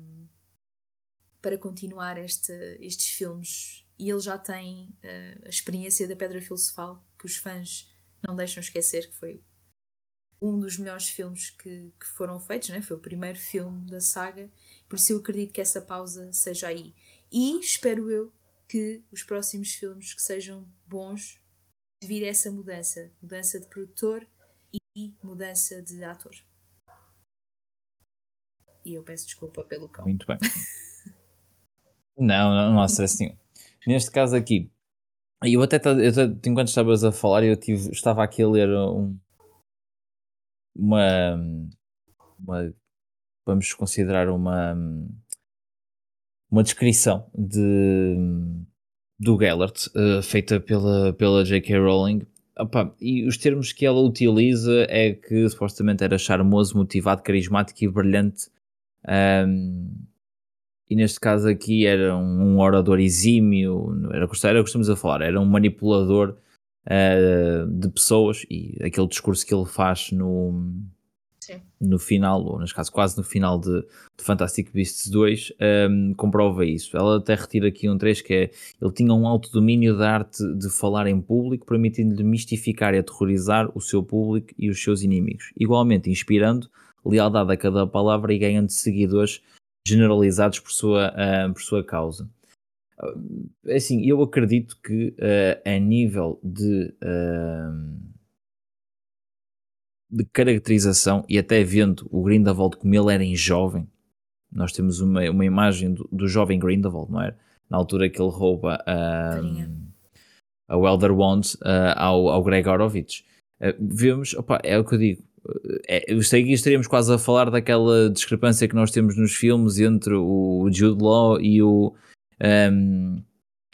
Speaker 2: para continuar esta, estes filmes. E ele já tem eh, a experiência da Pedra Filosofal, que os fãs não deixam esquecer, que foi um dos melhores filmes que, que foram feitos, né? foi o primeiro filme da saga, por isso eu acredito que essa pausa seja aí. E espero eu que os próximos filmes que sejam bons devido a essa mudança, mudança de produtor e mudança de ator. E eu peço desculpa pelo cão.
Speaker 1: Muito bem. Não, não, não há stress nenhum. Neste caso aqui, eu até, eu enquanto estavas a falar, eu tive, estava aqui a ler um, uma, uma- vamos considerar uma, uma descrição de, do Gellert, eh, feita pela, pela J.K. Rowling. Opa, e os termos que ela utiliza é que supostamente era charmoso, motivado, carismático e brilhante. Ahm, e neste caso aqui era um, um orador exímio, era, o que- era estamos a falar, era um manipulador ah, de pessoas e aquele discurso que ele faz no,
Speaker 2: Sim.
Speaker 1: no final, ou neste caso quase no final de, de Fantastic Beasts 2, ahm, comprova isso. Ela até retira aqui um trecho que é ele tinha um alto domínio da arte de falar em público, permitindo-lhe mistificar e aterrorizar o seu público e os seus inimigos, igualmente inspirando lealdade a cada palavra e ganhando seguidores generalizados por sua, ah, por sua causa. Ah, Assim, eu acredito que ah, a nível de, de caracterização e até vendo o Grindelwald como ele era em jovem, nós temos uma, uma imagem do, do jovem Grindelwald, não é? na altura que ele rouba a, Welder Wand uh, ao, ao Gregorovich. Uh, vemos, opa, é o que eu digo. É, eu sei que estaríamos quase a falar daquela discrepância que nós temos nos filmes entre o Jude Law e o, um,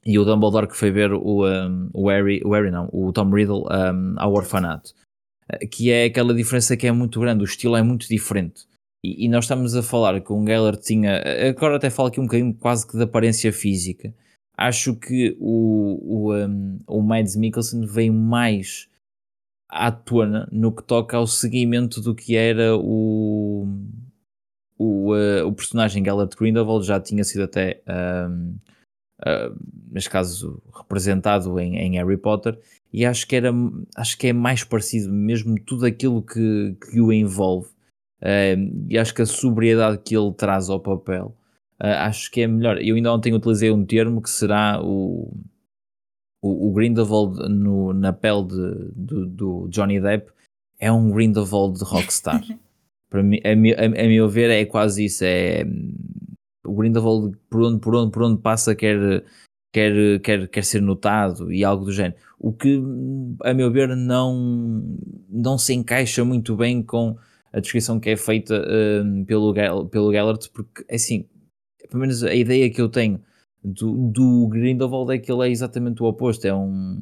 Speaker 1: e o Dumbledore que foi ver o, um, o, Harry, o Harry não, o Tom Riddle um, ao orfanato. Que é aquela diferença que é muito grande, o estilo é muito diferente. E, e nós estamos a falar que o Geller tinha, agora até falo aqui um bocadinho quase que de aparência física. Acho que o, o, um, o Mads Mikkelsen veio mais à tona no que toca ao seguimento do que era o, o, uh, o personagem Gellert Grindelwald, já tinha sido até, um, uh, neste caso, representado em, em, Harry Potter, e acho que, era, acho que é mais parecido mesmo tudo aquilo que, que o envolve. Uh, e acho que a sobriedade que ele traz ao papel, uh, acho que é melhor. Eu ainda ontem utilizei um termo que será o, o, o Grindelwald no, na pele de, do, do, Johnny Depp, é um Grindelwald de rockstar. <laughs> Para mim, a, a, a, meu ver, é quase isso. É, o Grindelwald, por onde, por onde, por onde passa, quer, quer, quer, quer ser notado e algo do género. O que, a meu ver, não, não se encaixa muito bem com a descrição que é feita uh, pelo, pelo Gellert, porque assim, pelo menos a ideia que eu tenho do, do Grindelwald é que ele é exatamente o oposto, é um,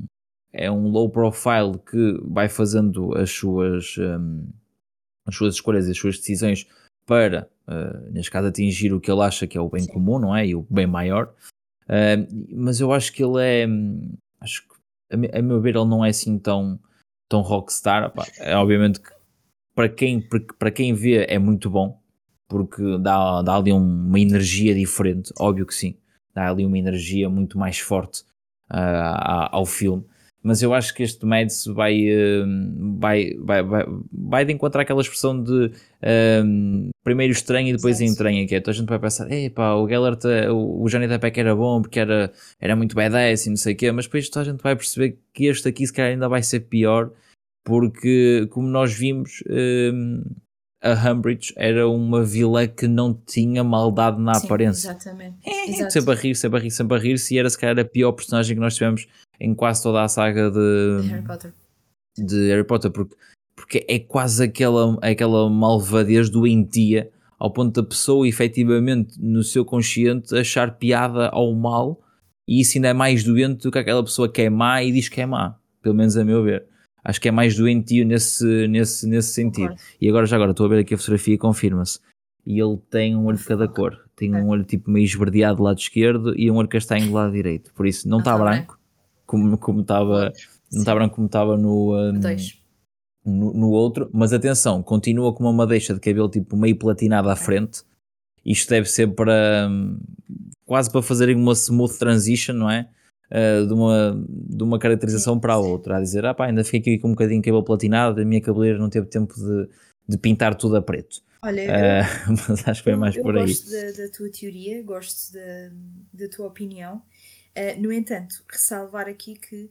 Speaker 1: é um low profile que vai fazendo as suas, um, as suas escolhas e as suas decisões para, uh, neste caso, atingir o que ele acha que é o bem Sim. comum, não é? E o bem maior. Uh, mas eu acho que ele é, acho que, a, a meu ver, ele não é assim tão, tão rockstar. é obviamente que para quem, para quem vê é muito bom, porque dá, dá ali uma energia diferente, óbvio que sim, dá ali uma energia muito mais forte uh, ao filme. Mas eu acho que este Mads vai, uh, vai, vai, vai, vai de encontrar aquela expressão de uh, primeiro estranho e depois entranha, que é, então a gente vai pensar, epá, o Gellert, o, o Johnny Depp era bom porque era, era muito badass e não sei o quê, mas depois a gente vai perceber que este aqui se calhar ainda vai ser pior porque, como nós vimos, um, a Humbridge era uma vilã que não tinha maldade na Sim, aparência.
Speaker 2: Exatamente.
Speaker 1: É, Exato. sempre a rir, sempre a rir, sempre a rir-se, e era se calhar a pior personagem que nós tivemos em quase toda a saga de,
Speaker 2: de Harry Potter.
Speaker 1: De Harry Potter, porque, porque é quase aquela, aquela malvadez doentia ao ponto da pessoa efetivamente no seu consciente achar piada ao mal e isso ainda é mais doente do que aquela pessoa que é má e diz que é má, pelo menos a meu ver acho que é mais doentio nesse, nesse, nesse sentido. E agora, já agora, estou a ver aqui a fotografia e confirma-se. E ele tem um olho de cada cor. Tem um olho tipo meio esverdeado do lado esquerdo e um olho castanho do lado direito. Por isso, não está branco, como, como estava. Não está branco como estava no, um, no, no, outro, mas atenção, continua com uma madeixa de cabelo tipo meio platinado à frente. Isto deve ser para hum, quase para fazerem uma smooth transition, não é? Uh, de, uma, de uma caracterização para a outra, a dizer, ah pá, ainda fiquei aqui com um bocadinho de cabelo platinado, a minha cabeleira não teve tempo de, de pintar tudo a preto.
Speaker 2: Olha, uh, <laughs>
Speaker 1: mas acho que foi mais
Speaker 2: eu
Speaker 1: por aí.
Speaker 2: gosto da, da, tua teoria, gosto da, da tua opinião. Uh, no entanto, ressalvar aqui que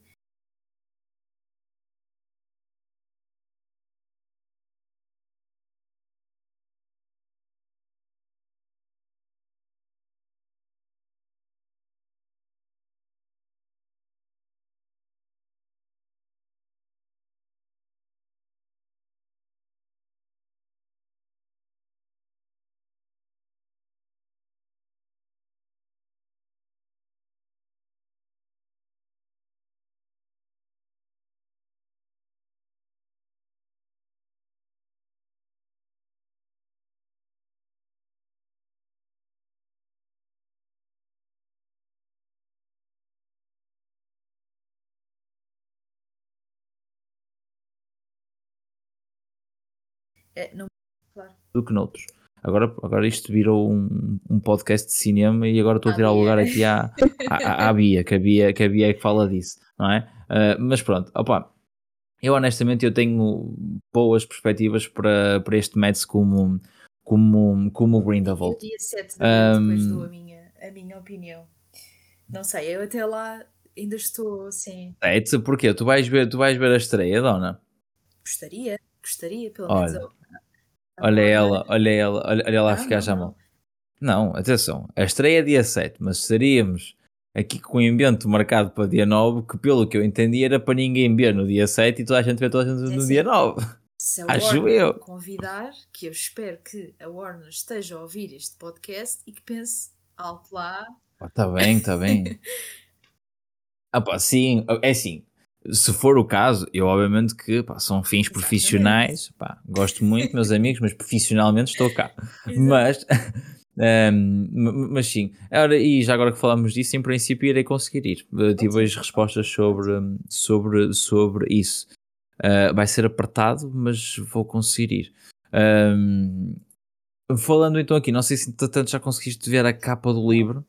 Speaker 2: É, não, claro.
Speaker 1: Do que noutros. Agora, agora isto virou um, um podcast de cinema e agora estou a tirar o lugar aqui à, à, à, Bia, que a Bia, que a Bia é que fala disso, não é? Uh, mas pronto, opa, eu honestamente eu tenho boas perspectivas para, para este Mets como, como, como o Grindelwald.
Speaker 2: Eu dia 7 de um, depois dou a minha, a minha opinião. Não sei, eu até lá ainda estou assim.
Speaker 1: É, porquê? Tu vais ver, tu vais ver a estreia, dona?
Speaker 2: Gostaria, gostaria, pelo menos.
Speaker 1: Olha, Olha ela, olha ela, olha, olha ela a ficar já mal. Não, atenção, a estreia é dia 7, mas seríamos aqui com o invento marcado para dia 9, que pelo que eu entendi era para ninguém ver no dia 7 e toda a gente vê toda a gente no é dia 9.
Speaker 2: Se a <laughs> Acho Warner eu. convidar, que eu espero que a Warner esteja a ouvir este podcast e que pense alto lá.
Speaker 1: Está oh, bem, está bem. <laughs> ah, pá, sim, é assim. Se for o caso, eu obviamente que pá, são fins profissionais, pá, gosto muito, meus amigos, mas profissionalmente estou cá. mas <laughs> um, mas sim, Ora, e já agora que falamos disso, em princípio irei conseguir ir. Uh, tive as respostas sobre, sobre, sobre isso. Uh, vai ser apertado, mas vou conseguir ir. Um, falando então aqui, não sei se tanto já conseguiste ver a capa do livro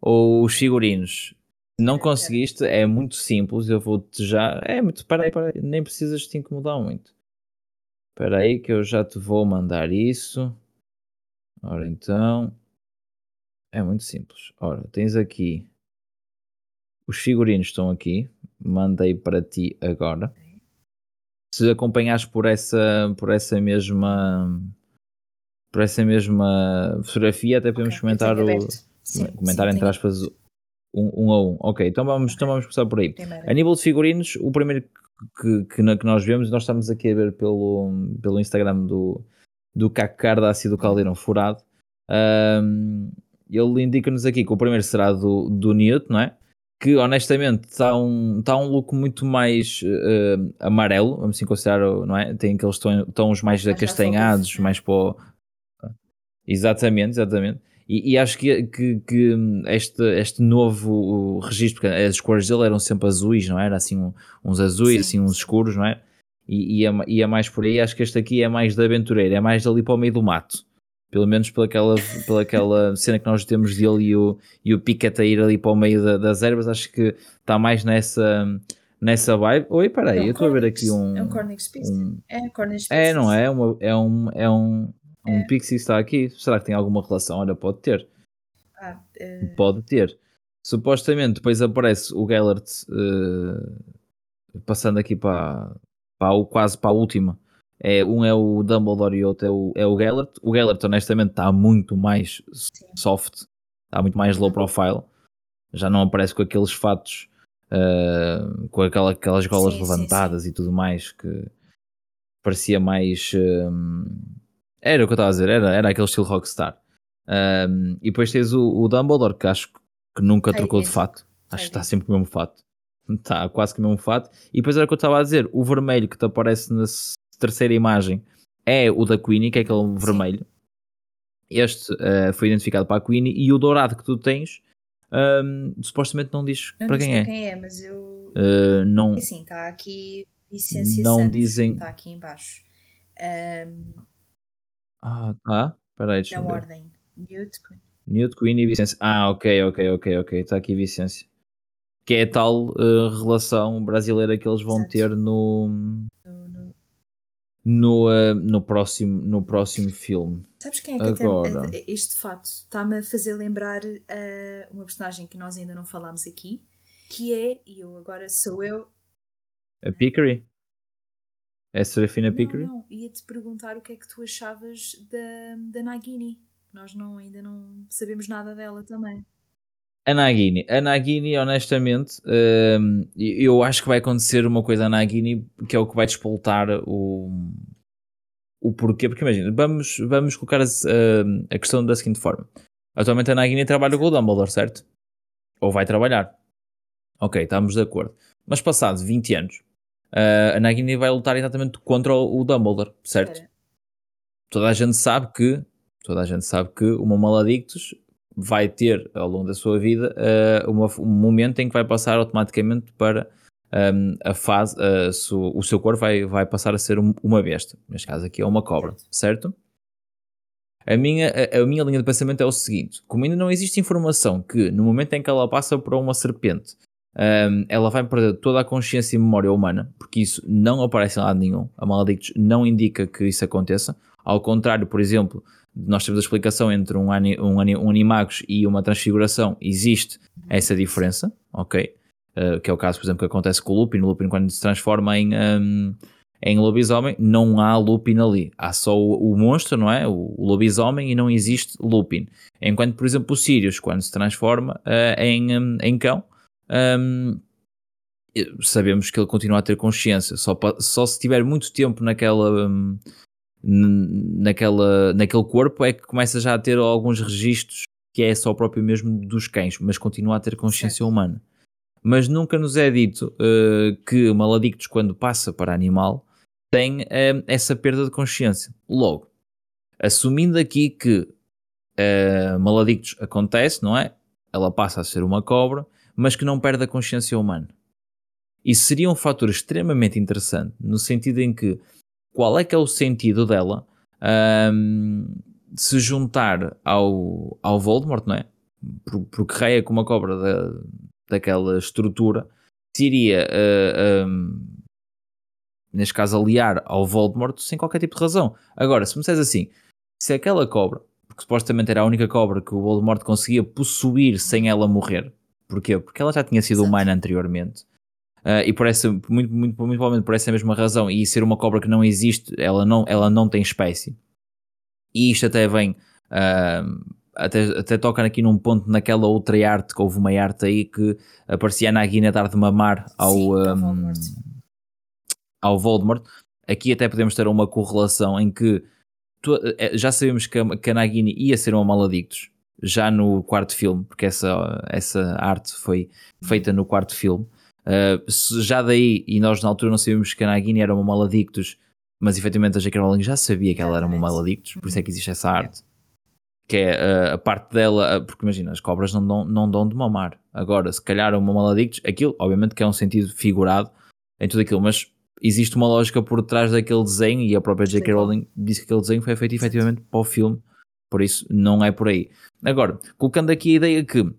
Speaker 1: ou os figurinos. Não conseguiste, é muito simples. Eu vou-te já. É muito. Peraí, peraí, nem precisas te incomodar muito. Espera aí, que eu já te vou mandar isso. Ora então, é muito simples. Ora, tens aqui os figurinos estão aqui. Mandei para ti agora. Se acompanhares por essa, por essa mesma por essa mesma fotografia, até podemos okay, comentar o sim, comentar sim, entre aspas um, um, a um. Ok, então vamos, então vamos começar por aí. Primeiro. A nível de figurinos, o primeiro que, que, que, nós vemos, nós estamos aqui a ver pelo, pelo Instagram do, do Caco Cardace e do Caldeirão Furado. Um, ele indica-nos aqui que o primeiro será do, do Newt, não é? Que honestamente está um, tá um look muito mais uh, amarelo, vamos assim considerar, não é? Tem aqueles tons mais acastanhados, mais para o... Exatamente, exatamente. E, e, acho que, que, que, este, este novo registro, porque as cores dele eram sempre azuis, não é? era? Assim, uns azuis, Sim. assim, uns escuros, não é? E, e, é, e é mais por aí. Acho que este aqui é mais de aventureiro, é mais ali para o meio do mato. Pelo menos pelaquela, pelaquela <laughs> cena que nós temos dele e o, e o Piquet a ir ali para o meio da, das ervas, acho que está mais nessa, nessa vibe. Oi, peraí, é um eu estou a ver aqui um.
Speaker 2: É um Cornix
Speaker 1: um, É Cornix É, não é? Uma, é um. É um um é. Pixie está aqui. Será que tem alguma relação? Olha, pode ter. Ah, uh... Pode ter. Supostamente depois aparece o Gellert uh, passando aqui para, para o, quase para a última. É, um é o Dumbledore e o outro é o, é o Gellert. O Gellert, honestamente, está muito mais Sim. soft, está muito mais low profile. Já não aparece com aqueles fatos, uh, com aquela, aquelas golas sim, levantadas sim, sim. e tudo mais, que parecia mais. Uh, era o que eu estava a dizer, era, era aquele estilo rockstar. Um, e depois tens o, o, Dumbledore, que acho que nunca trocou de fato. Acho que está sempre com o mesmo fato. Está quase com o mesmo fato. E depois era o que eu estava a dizer: o vermelho que te aparece na terceira imagem é o da Queenie, que é aquele Sim. vermelho. Este uh, foi identificado para a Queenie. E o dourado que tu tens, um, supostamente não diz
Speaker 2: não
Speaker 1: para quem é.
Speaker 2: quem é, mas eu.
Speaker 1: Uh, não.
Speaker 2: Sim, está aqui Vicência
Speaker 1: não dizem.
Speaker 2: Está aqui embaixo. Um,
Speaker 1: ah, tá. Peraí,
Speaker 2: deixa eu ver. ordem. Newt,
Speaker 1: Newt, Queen e Vicência. Ah, ok, ok, ok, ok. Está aqui Vicência. Que é a tal uh, relação brasileira que eles vão Exato. ter no. No, no, uh, no, próximo, no próximo filme.
Speaker 2: Sabes quem é que Agora... até, este fato está-me a fazer lembrar uh, uma personagem que nós ainda não falámos aqui, que é, e eu agora sou eu.
Speaker 1: A Pickery? É Serafina Pickery?
Speaker 2: Não, ia-te perguntar o que é que tu achavas da, da Nagini. Nós não, ainda não sabemos nada dela também.
Speaker 1: A Nagini, a Nagini, honestamente, hum, eu acho que vai acontecer uma coisa a Nagini que é o que vai despoltar o, o porquê. Porque imagina, vamos, vamos colocar a, a questão da seguinte forma: atualmente a Nagini trabalha com o Dumbledore, certo? Ou vai trabalhar. Ok, estamos de acordo. Mas passados 20 anos, uh, a Nagini vai lutar exatamente contra o, o Dumbledore, certo? Toda a gente sabe que toda a gente sabe que uma Maladictus vai ter ao longo da sua vida uh, uma, um momento em que vai passar automaticamente para um, a fase, uh, su, o seu corpo vai, vai passar a ser um, uma besta. Neste caso aqui é uma cobra, certo? A minha, a, a, minha linha de pensamento é o seguinte: como ainda não existe informação que no momento em que ela passa por uma serpente um, ela vai perder toda a consciência e memória humana, porque isso não aparece em lado nenhum. A Maledictus não indica que isso aconteça. Ao contrário, por exemplo, nós temos a explicação entre um, um, um animagos e uma transfiguração, existe essa diferença, ok? Uh, que é o caso, por exemplo, que acontece com o Lupin. O Lupin, quando se transforma em, um, Em lobisomem não há Lupin ali, há só o, o monstro, não é? O, o, lobisomem e não existe Lupin. Enquanto, por exemplo, o Sirius, quando se transforma uh, em, um, em cão, um, sabemos que ele continua a ter consciência, só, só se tiver muito tempo naquela. Um, naquela, naquele corpo é que começa já a ter alguns registros que é só o próprio mesmo dos cães, mas continua a ter consciência humana. Mas nunca nos é dito uh, que o Maladictus, quando passa para animal, tem uh, essa perda de consciência. Logo, assumindo aqui que uh, Maladictus acontece, não é? Ela passa a ser uma cobra, mas que não perde a consciência humana. Isso seria um fator extremamente interessante, no sentido em que qual é que é o sentido dela um, se juntar ao, ao Voldemort, não é? Porque raia com uma cobra da, daquela estrutura, se iria, uh, um, neste caso, aliar ao Voldemort sem qualquer tipo de razão. Agora, se me disseres assim, se aquela cobra, porque supostamente era a única cobra que o Voldemort conseguia possuir sem ela morrer, porquê? Porque ela já tinha sido humana anteriormente Uh, e por essa, muito, muito, muito provavelmente por essa mesma razão, e ser uma cobra que não existe, ela não, ela não tem espécie. E isto até vem, uh, até, até toca aqui num ponto naquela outra arte, que houve uma arte aí que aparecia a Nagini a dar de mamar ao, Sim, um, Voldemort. ao Voldemort. Aqui até podemos ter uma correlação em que eh, já sabemos que a, que a Nagini ia ser uma Maladictus, já no quarto filme, porque essa, essa arte foi feita no quarto filme. Uh, já daí, e nós na altura não sabíamos que a Nagini era uma Maladictus, mas efetivamente a J.K. Rowling já sabia que ela era uma Maladictus, por isso é que existe essa arte. Que é uh, a parte dela, uh, porque imagina, as cobras não dão, não dão de mamar. Agora, se calhar uma Maladictus, aquilo, obviamente que é um sentido figurado em tudo aquilo, mas existe uma lógica por trás daquele desenho e a própria J.K. Rowling disse que aquele desenho foi feito efetivamente para o filme, por isso não é por aí. Agora, colocando aqui a ideia que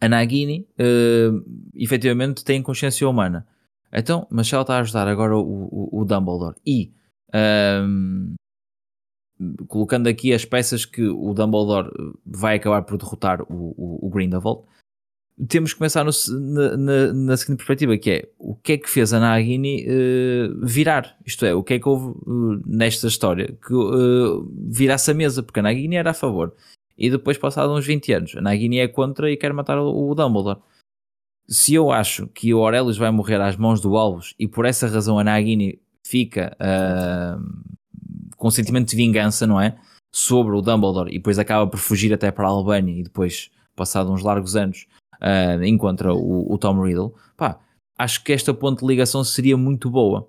Speaker 1: a Nagini uh, efetivamente tem consciência humana. Então, mas se ela está a ajudar agora o, o, o Dumbledore e um, ehm, colocando aqui as peças que o Dumbledore vai acabar por derrotar o, o, o Grindelwald, temos que começar no, na, na, na, seguinte perspectiva, que é o que é que fez a Nagini uh, virar? Isto é, o que é que houve uh, nesta história que uh, virasse a mesa? Porque a Nagini era a favor e depois, passado uns 20 anos, a Nagini é contra e quer matar o Dumbledore. Se eu acho que o Aurelius vai morrer às mãos do Albus e por essa razão a Nagini fica com sentimento de vingança, não é? Sobre o Dumbledore e depois acaba por fugir até para a Albânia e depois, passado uns largos anos, uh, encontra o, o, Tom Riddle. Pá, acho que esta ponte de ligação seria muito boa.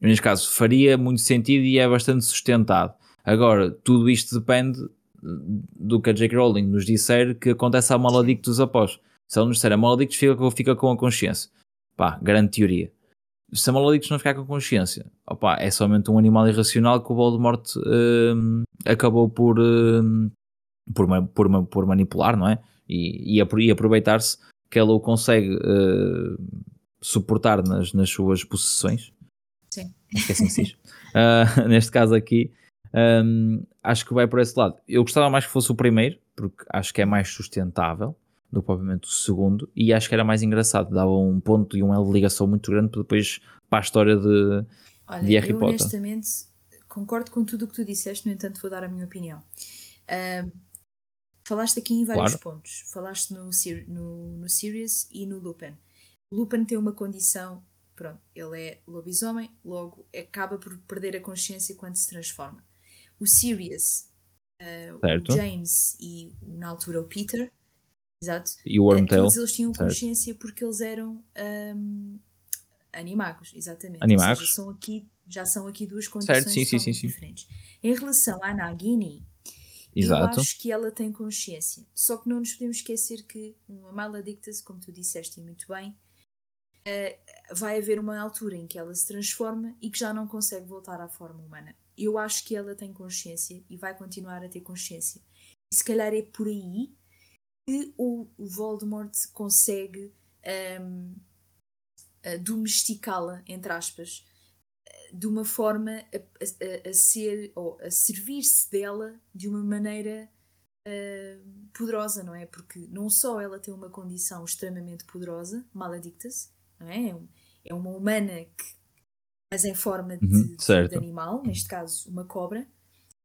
Speaker 1: Neste caso, faria muito sentido e é bastante sustentado. Agora, tudo isto depende do que a Jake Rowling nos disser que acontece a Maledictus após. Se ele nos disser a Maledictus fica, fica com a consciência. Pá, grande teoria. Se a Maledictus não ficar com consciência, opa, é somente um animal irracional que o Voldemort uh, acabou por, uh, por, por, por, manipular, não é? E, e aproveitar-se que ela o consegue uh, suportar nas, nas suas possessões.
Speaker 2: Sim.
Speaker 1: Acho que é assim que se diz. Uh, <laughs> neste caso aqui, um, acho que vai por esse lado. Eu gostava mais que fosse o primeiro, porque acho que é mais sustentável do que propriamente o segundo, e acho que era mais engraçado, dava um ponto e um de ligação muito grande para depois para a história de,
Speaker 2: Olha,
Speaker 1: de Harry
Speaker 2: eu,
Speaker 1: Potter.
Speaker 2: honestamente concordo com tudo o que tu disseste, no entanto vou dar a minha opinião. Uh, falaste aqui em vários claro. pontos. Falaste no, no, no Sirius e no Lupin. Lupin tem uma condição, pronto, ele é lobisomem, logo acaba por perder a consciência quando se transforma o Sirius, uh, o James e na altura o Peter, exato,
Speaker 1: e o Wormtail.
Speaker 2: todos eles tinham consciência certo. porque eles eram um, animagos, exatamente.
Speaker 1: Animagos.
Speaker 2: Seja, são aqui, já são aqui duas condições
Speaker 1: certo, sim, sim, sim, sim.
Speaker 2: diferentes. Em relação à Nagini, Exato. eu acho que ela tem consciência. Só que não nos podemos esquecer que uma maledictus, como tu disseste muito bem, uh, vai haver uma altura em que ela se transforma e que já não consegue voltar à forma humana eu acho que ela tem consciência e vai continuar a ter consciência. E se calhar é por aí que o Voldemort consegue um, domesticá-la, entre aspas, de uma forma a, a, a ser ou a servir-se dela de uma maneira uh, poderosa, não é? Porque não só ela tem uma condição extremamente poderosa, maledictus, não é? É, é uma humana que mas em forma
Speaker 1: Uhum,
Speaker 2: de, de
Speaker 1: certo.
Speaker 2: animal, neste caso uma cobra,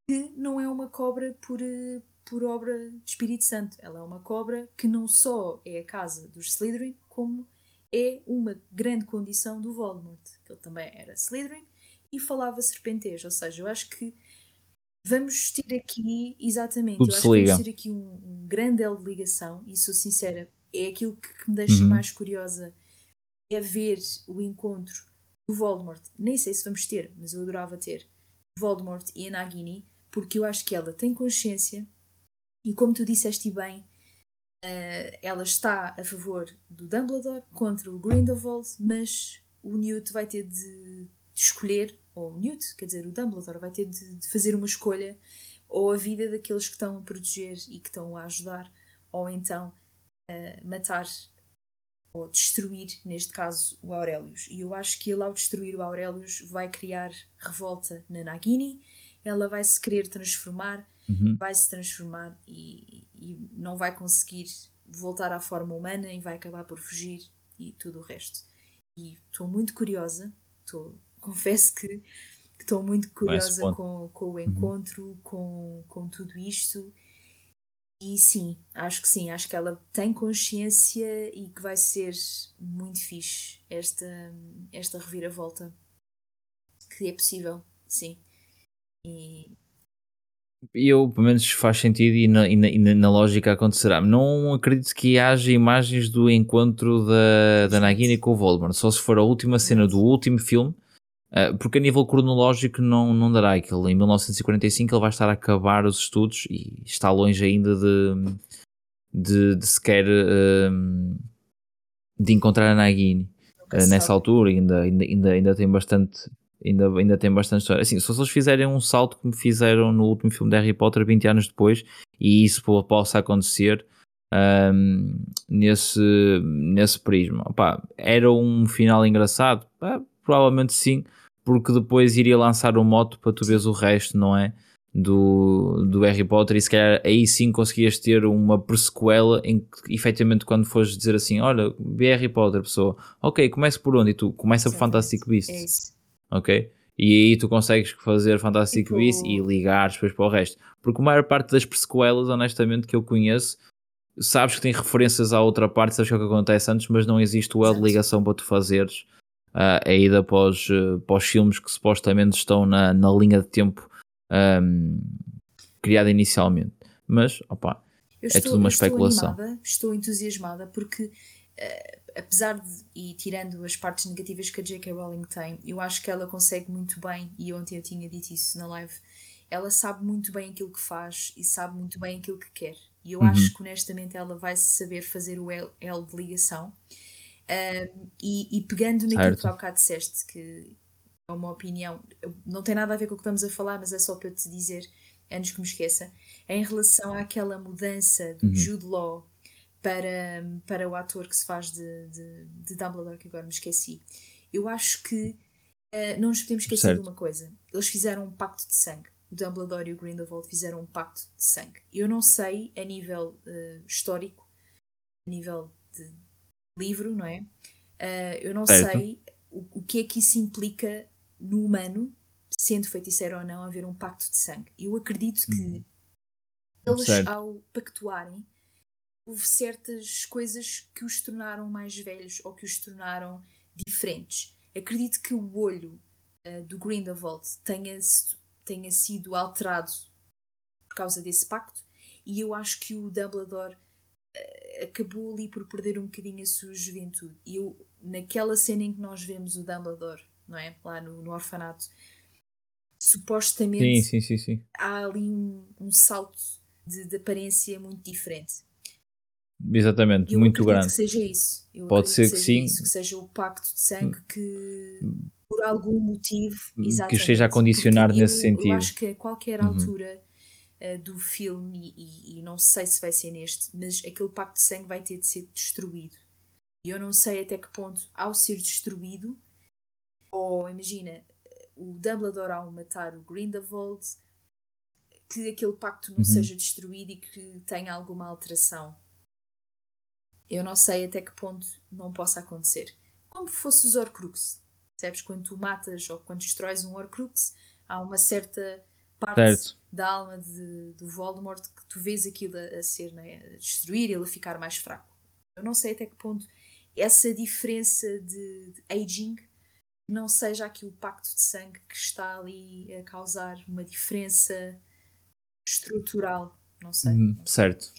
Speaker 2: que não é uma cobra por, eh, por obra de Espírito Santo. Ela é uma cobra que não só é a casa dos Slytherin, como é uma grande condição do Voldemort, que ele também era Slytherin e falava serpentez. Ou seja, eu acho que vamos ter aqui, exatamente,
Speaker 1: Tudo
Speaker 2: eu acho que vamos ter aqui um, um grande elo de ligação, e sou sincera, é aquilo que, que me deixa
Speaker 1: Uhum.
Speaker 2: mais curiosa, é ver o encontro do Voldemort. Nem sei se vamos ter, mas eu adorava ter Voldemort e a Nagini, porque eu acho que ela tem consciência e como tu disseste bem, eh, ela está a favor do Dumbledore contra o Grindelwald, mas o Newt vai ter de, de escolher, ou o Newt, quer dizer, o Dumbledore vai ter de, de fazer uma escolha, ou a vida daqueles que estão a proteger e que estão a ajudar, ou então eh, matar ou destruir, neste caso, o Aurelius. E eu acho que ele, ao destruir o Aurelius, vai criar revolta na Nagini, ela vai se querer transformar,
Speaker 1: Uhum.
Speaker 2: vai se transformar e, e não vai conseguir voltar à forma humana e vai acabar por fugir e tudo o resto. E estou muito curiosa, estou, confesso que estou muito curiosa com, com o encontro, com, com tudo isto. E sim, acho que sim, acho que ela tem consciência e que vai ser muito fixe esta, esta reviravolta. Que é possível, sim. E
Speaker 1: eu, pelo menos, faz sentido e na, e na- e na- lógica acontecerá. Não acredito que haja imagens do encontro da, da. Nagini com o Voldemort, só se for a última cena do último filme, porque a nível cronológico não, não dará aquilo. Em 1945 ele vai estar a acabar os estudos e está longe ainda de, de, de sequer ah, de encontrar a Nagini.
Speaker 2: se
Speaker 1: nessa
Speaker 2: sabe.
Speaker 1: altura ainda, ainda, ainda, ainda tem bastante ainda, ainda tem bastante história. Assim, se eles fizerem um salto como fizeram no último filme de Harry Potter 20 anos depois, e isso po- possa acontecer um, nesse, nesse prisma. Opá, era um final engraçado? Pá, provavelmente sim, porque depois iria lançar o moto para tu veres o resto, não é? Do, do Harry Potter e se calhar aí sim conseguias ter uma presequela em que efetivamente quando fores dizer assim, olha, vê Harry Potter, pessoa, ok, começa por onde? E tu começa por. Fantastic Beasts,
Speaker 2: É isso.
Speaker 1: ok? E aí tu consegues fazer Fantastic
Speaker 2: Tipo-
Speaker 1: Beasts e ligar depois para o resto. Porque a maior parte das presequelas, honestamente, que eu conheço, sabes que tem referências à outra parte, sabes é o que acontece antes, mas não existe o elo de ligação para tu fazeres ah, a ida para os, eh, para os filmes que supostamente estão na, na linha de tempo ahm, criada inicialmente. Mas,
Speaker 2: Eu
Speaker 1: É tudo uma
Speaker 2: eu estou
Speaker 1: especulação.
Speaker 2: animada, estou entusiasmada porque, eh, apesar de, e tirando as partes negativas que a J.K. Rowling tem, eu acho que ela consegue muito bem, e ontem eu tinha dito isso na live, ela sabe muito bem aquilo que faz e sabe muito bem aquilo que quer. E eu
Speaker 1: Uhum.
Speaker 2: acho que honestamente ela vai saber fazer o elo elo de ligação. Um, e, e pegando naquilo
Speaker 1: Certo.
Speaker 2: que há bocado disseste, que é uma opinião, não tem nada a ver com o que estamos a falar, mas é só para eu te dizer, antes que me esqueça, em relação àquela mudança do
Speaker 1: Uhum.
Speaker 2: Jude Law para, para o ator que se faz de, de, de Dumbledore, que agora me esqueci. Eu acho que eh, não nos podemos esquecer
Speaker 1: Certo.
Speaker 2: de uma coisa. Eles fizeram um pacto de sangue. O Dumbledore e o Grindelwald fizeram um pacto de sangue. Eu não sei, a nível eh, histórico, a nível de livro, não é? Eh, eu não
Speaker 1: Certo.
Speaker 2: sei o, o que é que isso implica no humano, sendo feiticeiro ou não, haver um pacto de sangue. Eu acredito que eles,
Speaker 1: Certo.
Speaker 2: ao pactuarem, houve certas coisas que os tornaram mais velhos ou que os tornaram diferentes. Acredito que o olho eh, do Grindelwald tenha, tenha sido alterado por causa desse pacto e eu acho que o Dumbledore acabou ali por perder um bocadinho a sua juventude. E eu, naquela cena em que nós vemos o Dumbledore, não é? Lá no, no orfanato, supostamente
Speaker 1: sim, sim, sim,
Speaker 2: há ali um, um salto de, de aparência muito diferente.
Speaker 1: Exatamente,
Speaker 2: eu
Speaker 1: muito grande.
Speaker 2: que seja isso. Eu
Speaker 1: Pode ser que
Speaker 2: seja
Speaker 1: sim. Hum.
Speaker 2: isso, que seja o pacto de sangue que, por algum motivo,
Speaker 1: Que esteja a condicionar nesse
Speaker 2: eu,
Speaker 1: sentido.
Speaker 2: Eu acho que a qualquer
Speaker 1: Uhum.
Speaker 2: Eh, do filme, e, e- e não sei se vai ser neste, mas aquele pacto de sangue vai ter de ser destruído. E eu não sei até que ponto, ao ser destruído, ou imagina, o Dumbledore ao matar o Grindelwald, que aquele pacto não
Speaker 1: Uhum.
Speaker 2: seja destruído e que tenha alguma alteração. Eu não sei até que ponto não possa acontecer. Como fosse os Horcrux. Percebes? Quando tu matas ou quando destróis um Horcrux, há uma certa parte
Speaker 1: Certo.
Speaker 2: Da alma de, do Voldemort que tu vês aquilo a, a ser, né, a destruir, ele a ficar mais fraco. Eu não sei até que ponto essa diferença de, de aging não seja aqui o pacto de sangue que está ali a causar uma diferença estrutural. Não sei.
Speaker 1: Uhum, certo.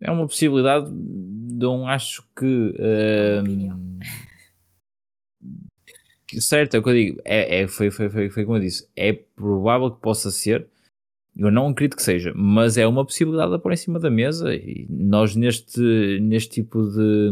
Speaker 1: É uma possibilidade, não acho que.
Speaker 2: É <laughs> uma opinião.
Speaker 1: hum, que- certo, é o que eu digo. É, é- foi, foi, foi, foi como eu disse. É provável que possa ser. Eu não acredito que seja, mas é uma possibilidade a pôr em cima da mesa. E nós, neste, neste tipo de,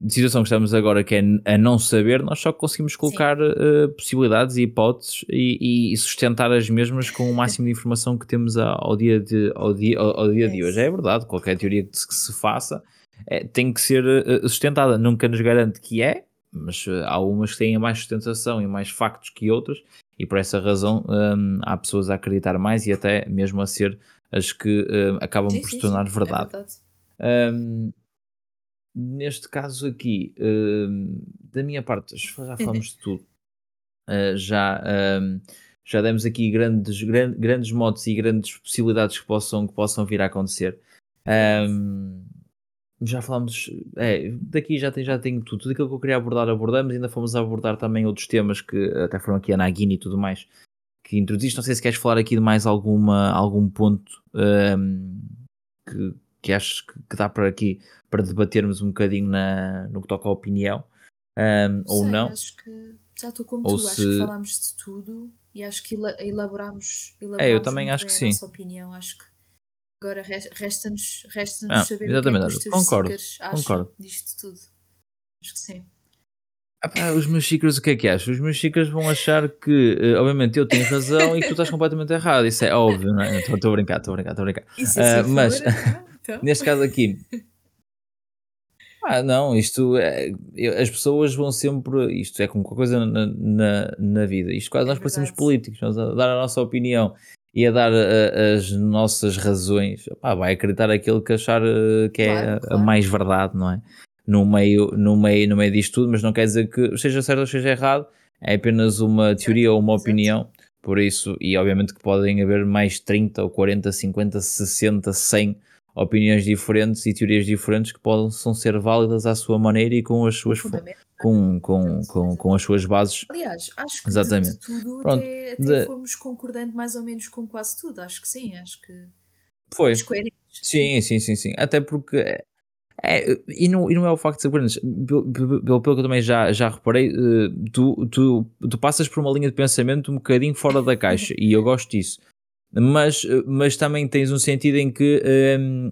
Speaker 1: de situação que estamos agora, que é a não saber, nós só conseguimos colocar eh, possibilidades e hipóteses e, e sustentar as mesmas com o <laughs> máximo de informação que temos ao dia de, ao dia, ao, ao dia de
Speaker 2: É
Speaker 1: hoje. É verdade, qualquer teoria que se, que se faça eh, tem que ser eh, sustentada. Nunca nos garante que é, mas eh, há umas que têm mais sustentação e mais factos que outras, e por essa razão hum, há pessoas a acreditar mais e até mesmo a ser as que hum, acabam
Speaker 2: Sim,
Speaker 1: por se tornar
Speaker 2: sim, é
Speaker 1: verdade.
Speaker 2: verdade.
Speaker 1: Hum, neste caso aqui, hum, da minha parte, já falamos de tudo. Uh, já, hum, já demos aqui grandes, gran- grandes modos e grandes possibilidades que possam, que possam vir a acontecer. Hum, já falamos, é, daqui já, tem, já tenho tudo, tudo aquilo que eu queria abordar, abordamos, ainda fomos a abordar também outros temas que até foram aqui a Nagini e tudo mais, que introduziste. Não sei se queres falar aqui de mais alguma, algum ponto hum, que, que achas que, dá para aqui para debatermos um bocadinho na, no que toca à opinião, ou
Speaker 2: Sei,
Speaker 1: não.
Speaker 2: Acho que já estou como
Speaker 1: Ou
Speaker 2: tu, acho
Speaker 1: se-
Speaker 2: que falámos de tudo e acho que ela- elaborámos, elaborámos
Speaker 1: É, eu também acho que sim.
Speaker 2: a nossa opinião. Acho que agora res- resta-nos resta
Speaker 1: Ah,
Speaker 2: saber
Speaker 1: exatamente,
Speaker 2: o que é que
Speaker 1: concordo, concordo.
Speaker 2: disto tudo. Acho que sim.
Speaker 1: Ah os meus xícaros, o que é que achas? Os meus xícaros vão achar que, eh, obviamente, eu tenho razão e que tu estás completamente errado. Isso é óbvio, não é? Estou a brincar, estou a brincar, estou a brincar.
Speaker 2: E se
Speaker 1: Ah, mas-
Speaker 2: então, <laughs>
Speaker 1: Neste caso aqui, ah, não, isto é, as pessoas vão sempre, isto é como qualquer coisa na, na, na vida. Isto quase
Speaker 2: É
Speaker 1: nós parecemos políticos, nós a dar a nossa opinião e a dar a- as nossas razões. Pá, vai acreditar aquilo que achar eh, que é
Speaker 2: Claro,
Speaker 1: a- a
Speaker 2: claro.
Speaker 1: mais verdade, não é? No meio, no, meio, no meio disto tudo, mas não quer dizer que seja certo ou seja errado, é apenas uma teoria ou uma opinião. Por isso, e obviamente que podem haver mais 30 ou 40, 50, 60, 100 opiniões diferentes e teorias diferentes que possam ser válidas à sua maneira e com as suas. Com, com, com, com as suas bases.
Speaker 2: Aliás, acho que
Speaker 1: Exatamente.
Speaker 2: tudo
Speaker 1: Pronto,
Speaker 2: até, até
Speaker 1: de-
Speaker 2: fomos concordando mais ou menos com quase tudo. Acho que sim, acho que
Speaker 1: Foi. Sim, sim, sim, sim. Até porque. é- é, e, não, e não é o facto de ser coerentes. Pelo, pelo, pelo que eu também já, já reparei, eh, tu, tu, tu passas por uma linha de pensamento um bocadinho fora da caixa e eu gosto disso. Mas, eh, mas também tens um sentido em que ehm,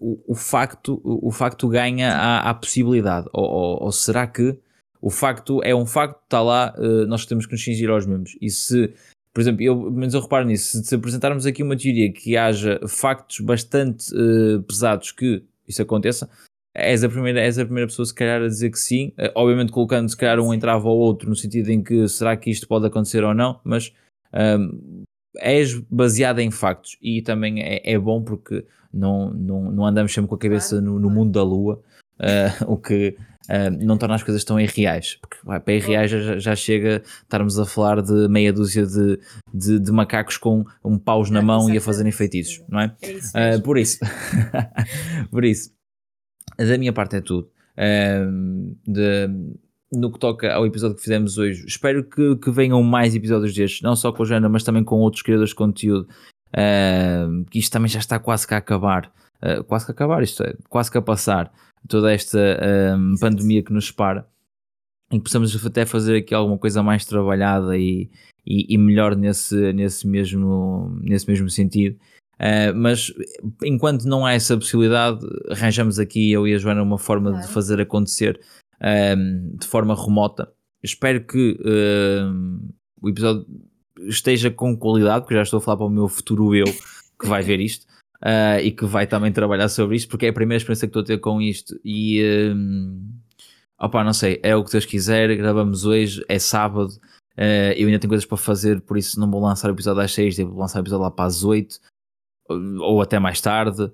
Speaker 1: o, o, facto, o, o facto ganha a, a possibilidade. Ou, ou, ou será que o facto é um facto, está lá, eh, nós temos que nos cingir aos mesmos. E se, por exemplo, eu, mas eu reparo nisso, se, se apresentarmos aqui uma teoria que haja factos bastante eh, pesados que isso aconteça, és a, primeira, és a primeira pessoa, se calhar, a dizer que sim, Eh, obviamente colocando, se calhar, um entrave ao outro, no sentido em que será que isto pode acontecer ou não, mas ahm, és baseada em factos e também é, é bom porque não, não, não andamos sempre com a cabeça no, no mundo da lua, ah, <laughs> o que ah, não torna as coisas tão irreais, porque vai, para irreais já, já chega estarmos a falar de meia dúzia de, de, de macacos com um paus na mão e a fazerem feitiços, não é?
Speaker 2: É isso mesmo.
Speaker 1: por isso, <laughs> por isso, da minha parte é tudo. De- no que toca ao episódio que fizemos hoje, espero que, que venham mais episódios destes, não só com a Jana, mas também com outros criadores de conteúdo. ahm, que isto também já está quase que a acabar, Ah, quase que a acabar, isto é, quase que a passar toda esta pandemia que nos separa, em que possamos até fazer aqui alguma coisa mais trabalhada e, e, e melhor nesse, nesse, mesmo, nesse mesmo sentido. Uh, mas enquanto não há essa possibilidade, arranjamos aqui eu e a Joana uma forma de
Speaker 2: Claro.
Speaker 1: fazer acontecer um, de forma remota. Espero que um, o episódio esteja com qualidade, porque já estou a falar para o meu futuro eu que vai ver isto uh, e que vai também trabalhar sobre isto, porque é a primeira experiência que estou a ter com isto. E um, opá, não sei, é o que Deus quiser. Gravamos hoje, é sábado. Uh, eu ainda tenho coisas para fazer, por isso não vou lançar o episódio às 6, devo lançar o episódio lá para as 8 ou até mais tarde,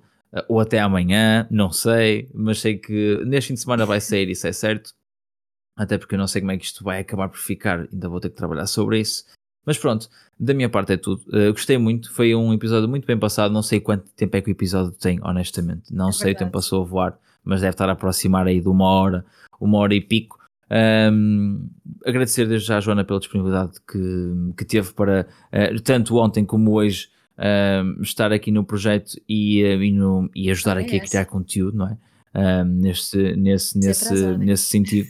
Speaker 1: ou até amanhã, não sei, mas sei que neste fim de semana vai sair, isso é certo. até porque eu não sei como é que isto vai acabar por ficar, ainda vou ter que trabalhar sobre isso. Mas pronto, da minha parte é tudo. Uh, gostei muito, foi um episódio muito bem passado. Não sei quanto tempo é que o episódio tem, honestamente. Não é sei, verdade. o tempo passou a voar, mas deve estar a aproximar aí de uma hora, uma hora e pico. Um, agradecer desde já a Joana pela disponibilidade que, que teve para, uh, tanto ontem como hoje, uh, estar aqui no projeto e, uh, e, no, e ajudar ah, aqui é a criar conteúdo, não é? nesse, nesse, nesse, nesse sentido.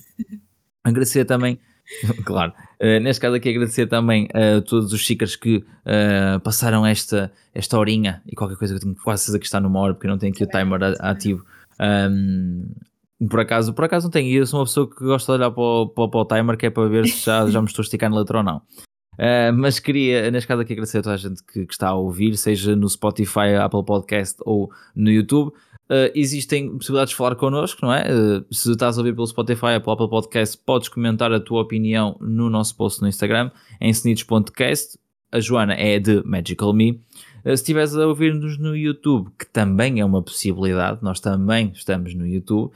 Speaker 1: agradecer também <laughs> claro. Uh, neste caso aqui agradecer também a todos os xícaros que uh, passaram esta, esta horinha e qualquer coisa que eu tenho quase certeza que está numa hora porque eu não tenho aqui o timer ativo. Um, por acaso, por acaso não tenho, eu sou uma pessoa que gosta de olhar para o, para, para o timer que é para ver se já, já me estou a esticar na letra ou não. Uh, mas queria, neste caso aqui, agradecer a toda a gente que, que, está a ouvir, seja no Spotify, Apple Podcast ou no YouTube. Uh, existem possibilidades de falar connosco, não é? Uh, se estás a ouvir pelo Spotify ou pelo Apple Podcast, podes comentar a tua opinião no nosso post no Instagram, em snidos.cast. A Joana é de Magical Me. Uh, se estiveres a ouvir-nos no YouTube, que também é uma possibilidade, nós também estamos no YouTube,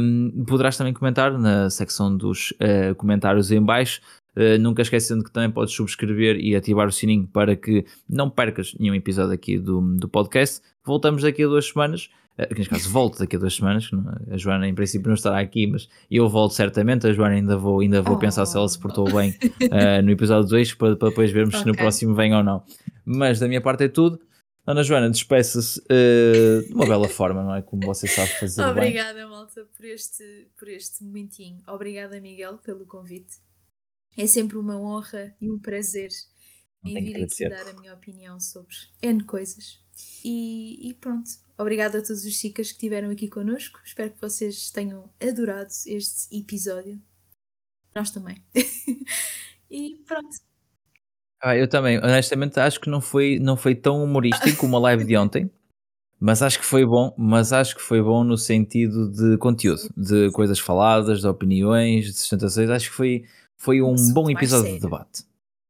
Speaker 1: um, poderás também comentar na secção dos comentários em baixo Uh, nunca esquecendo que também podes subscrever e ativar o sininho para que não percas nenhum episódio aqui do, do podcast. Voltamos daqui a duas semanas aqui neste caso <laughs> volto daqui a duas semanas, a Joana em princípio não estará aqui, mas eu volto certamente, a Joana ainda vou, ainda vou oh. pensar se ela se portou bem uh, <laughs> no episódio 2 para, para, depois vermos okay. se no próximo vem ou não. Mas da minha parte é tudo. Ana Joana, despeça-se uh, de uma bela <laughs> forma, não é? Como você sabe fazer
Speaker 2: Obrigada,
Speaker 1: bem.
Speaker 2: malta, por este, por este momentinho. Obrigada, Miguel, pelo convite. É sempre uma honra e um prazer em vir aqui dar a minha opinião sobre N coisas. E, e pronto, Obrigada a todos os chicas que estiveram aqui connosco. Espero que vocês tenham adorado este episódio. Nós também. <laughs> e pronto.
Speaker 1: Ah, eu também, honestamente, acho que não foi, não foi tão humorístico como a live de <laughs> ontem, mas acho que foi bom, mas acho que foi bom no sentido de conteúdo, de coisas faladas, de opiniões, de sustentações. Acho que foi, foi um bom episódio de debate.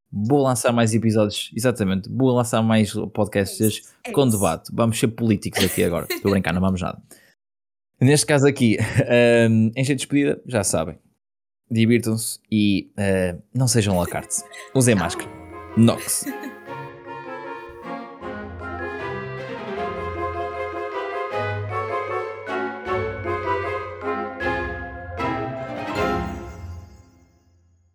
Speaker 1: Vou lançar mais episódios, exatamente. Vou lançar mais podcasts é é com debate. Vamos ser políticos aqui agora. <laughs> Estou a brincar, não vamos nada. Neste caso aqui, um, em jeito de despedida, já sabem. Divirtam-se e uh, não sejam lacarte. Usem máscara. Nox. <laughs>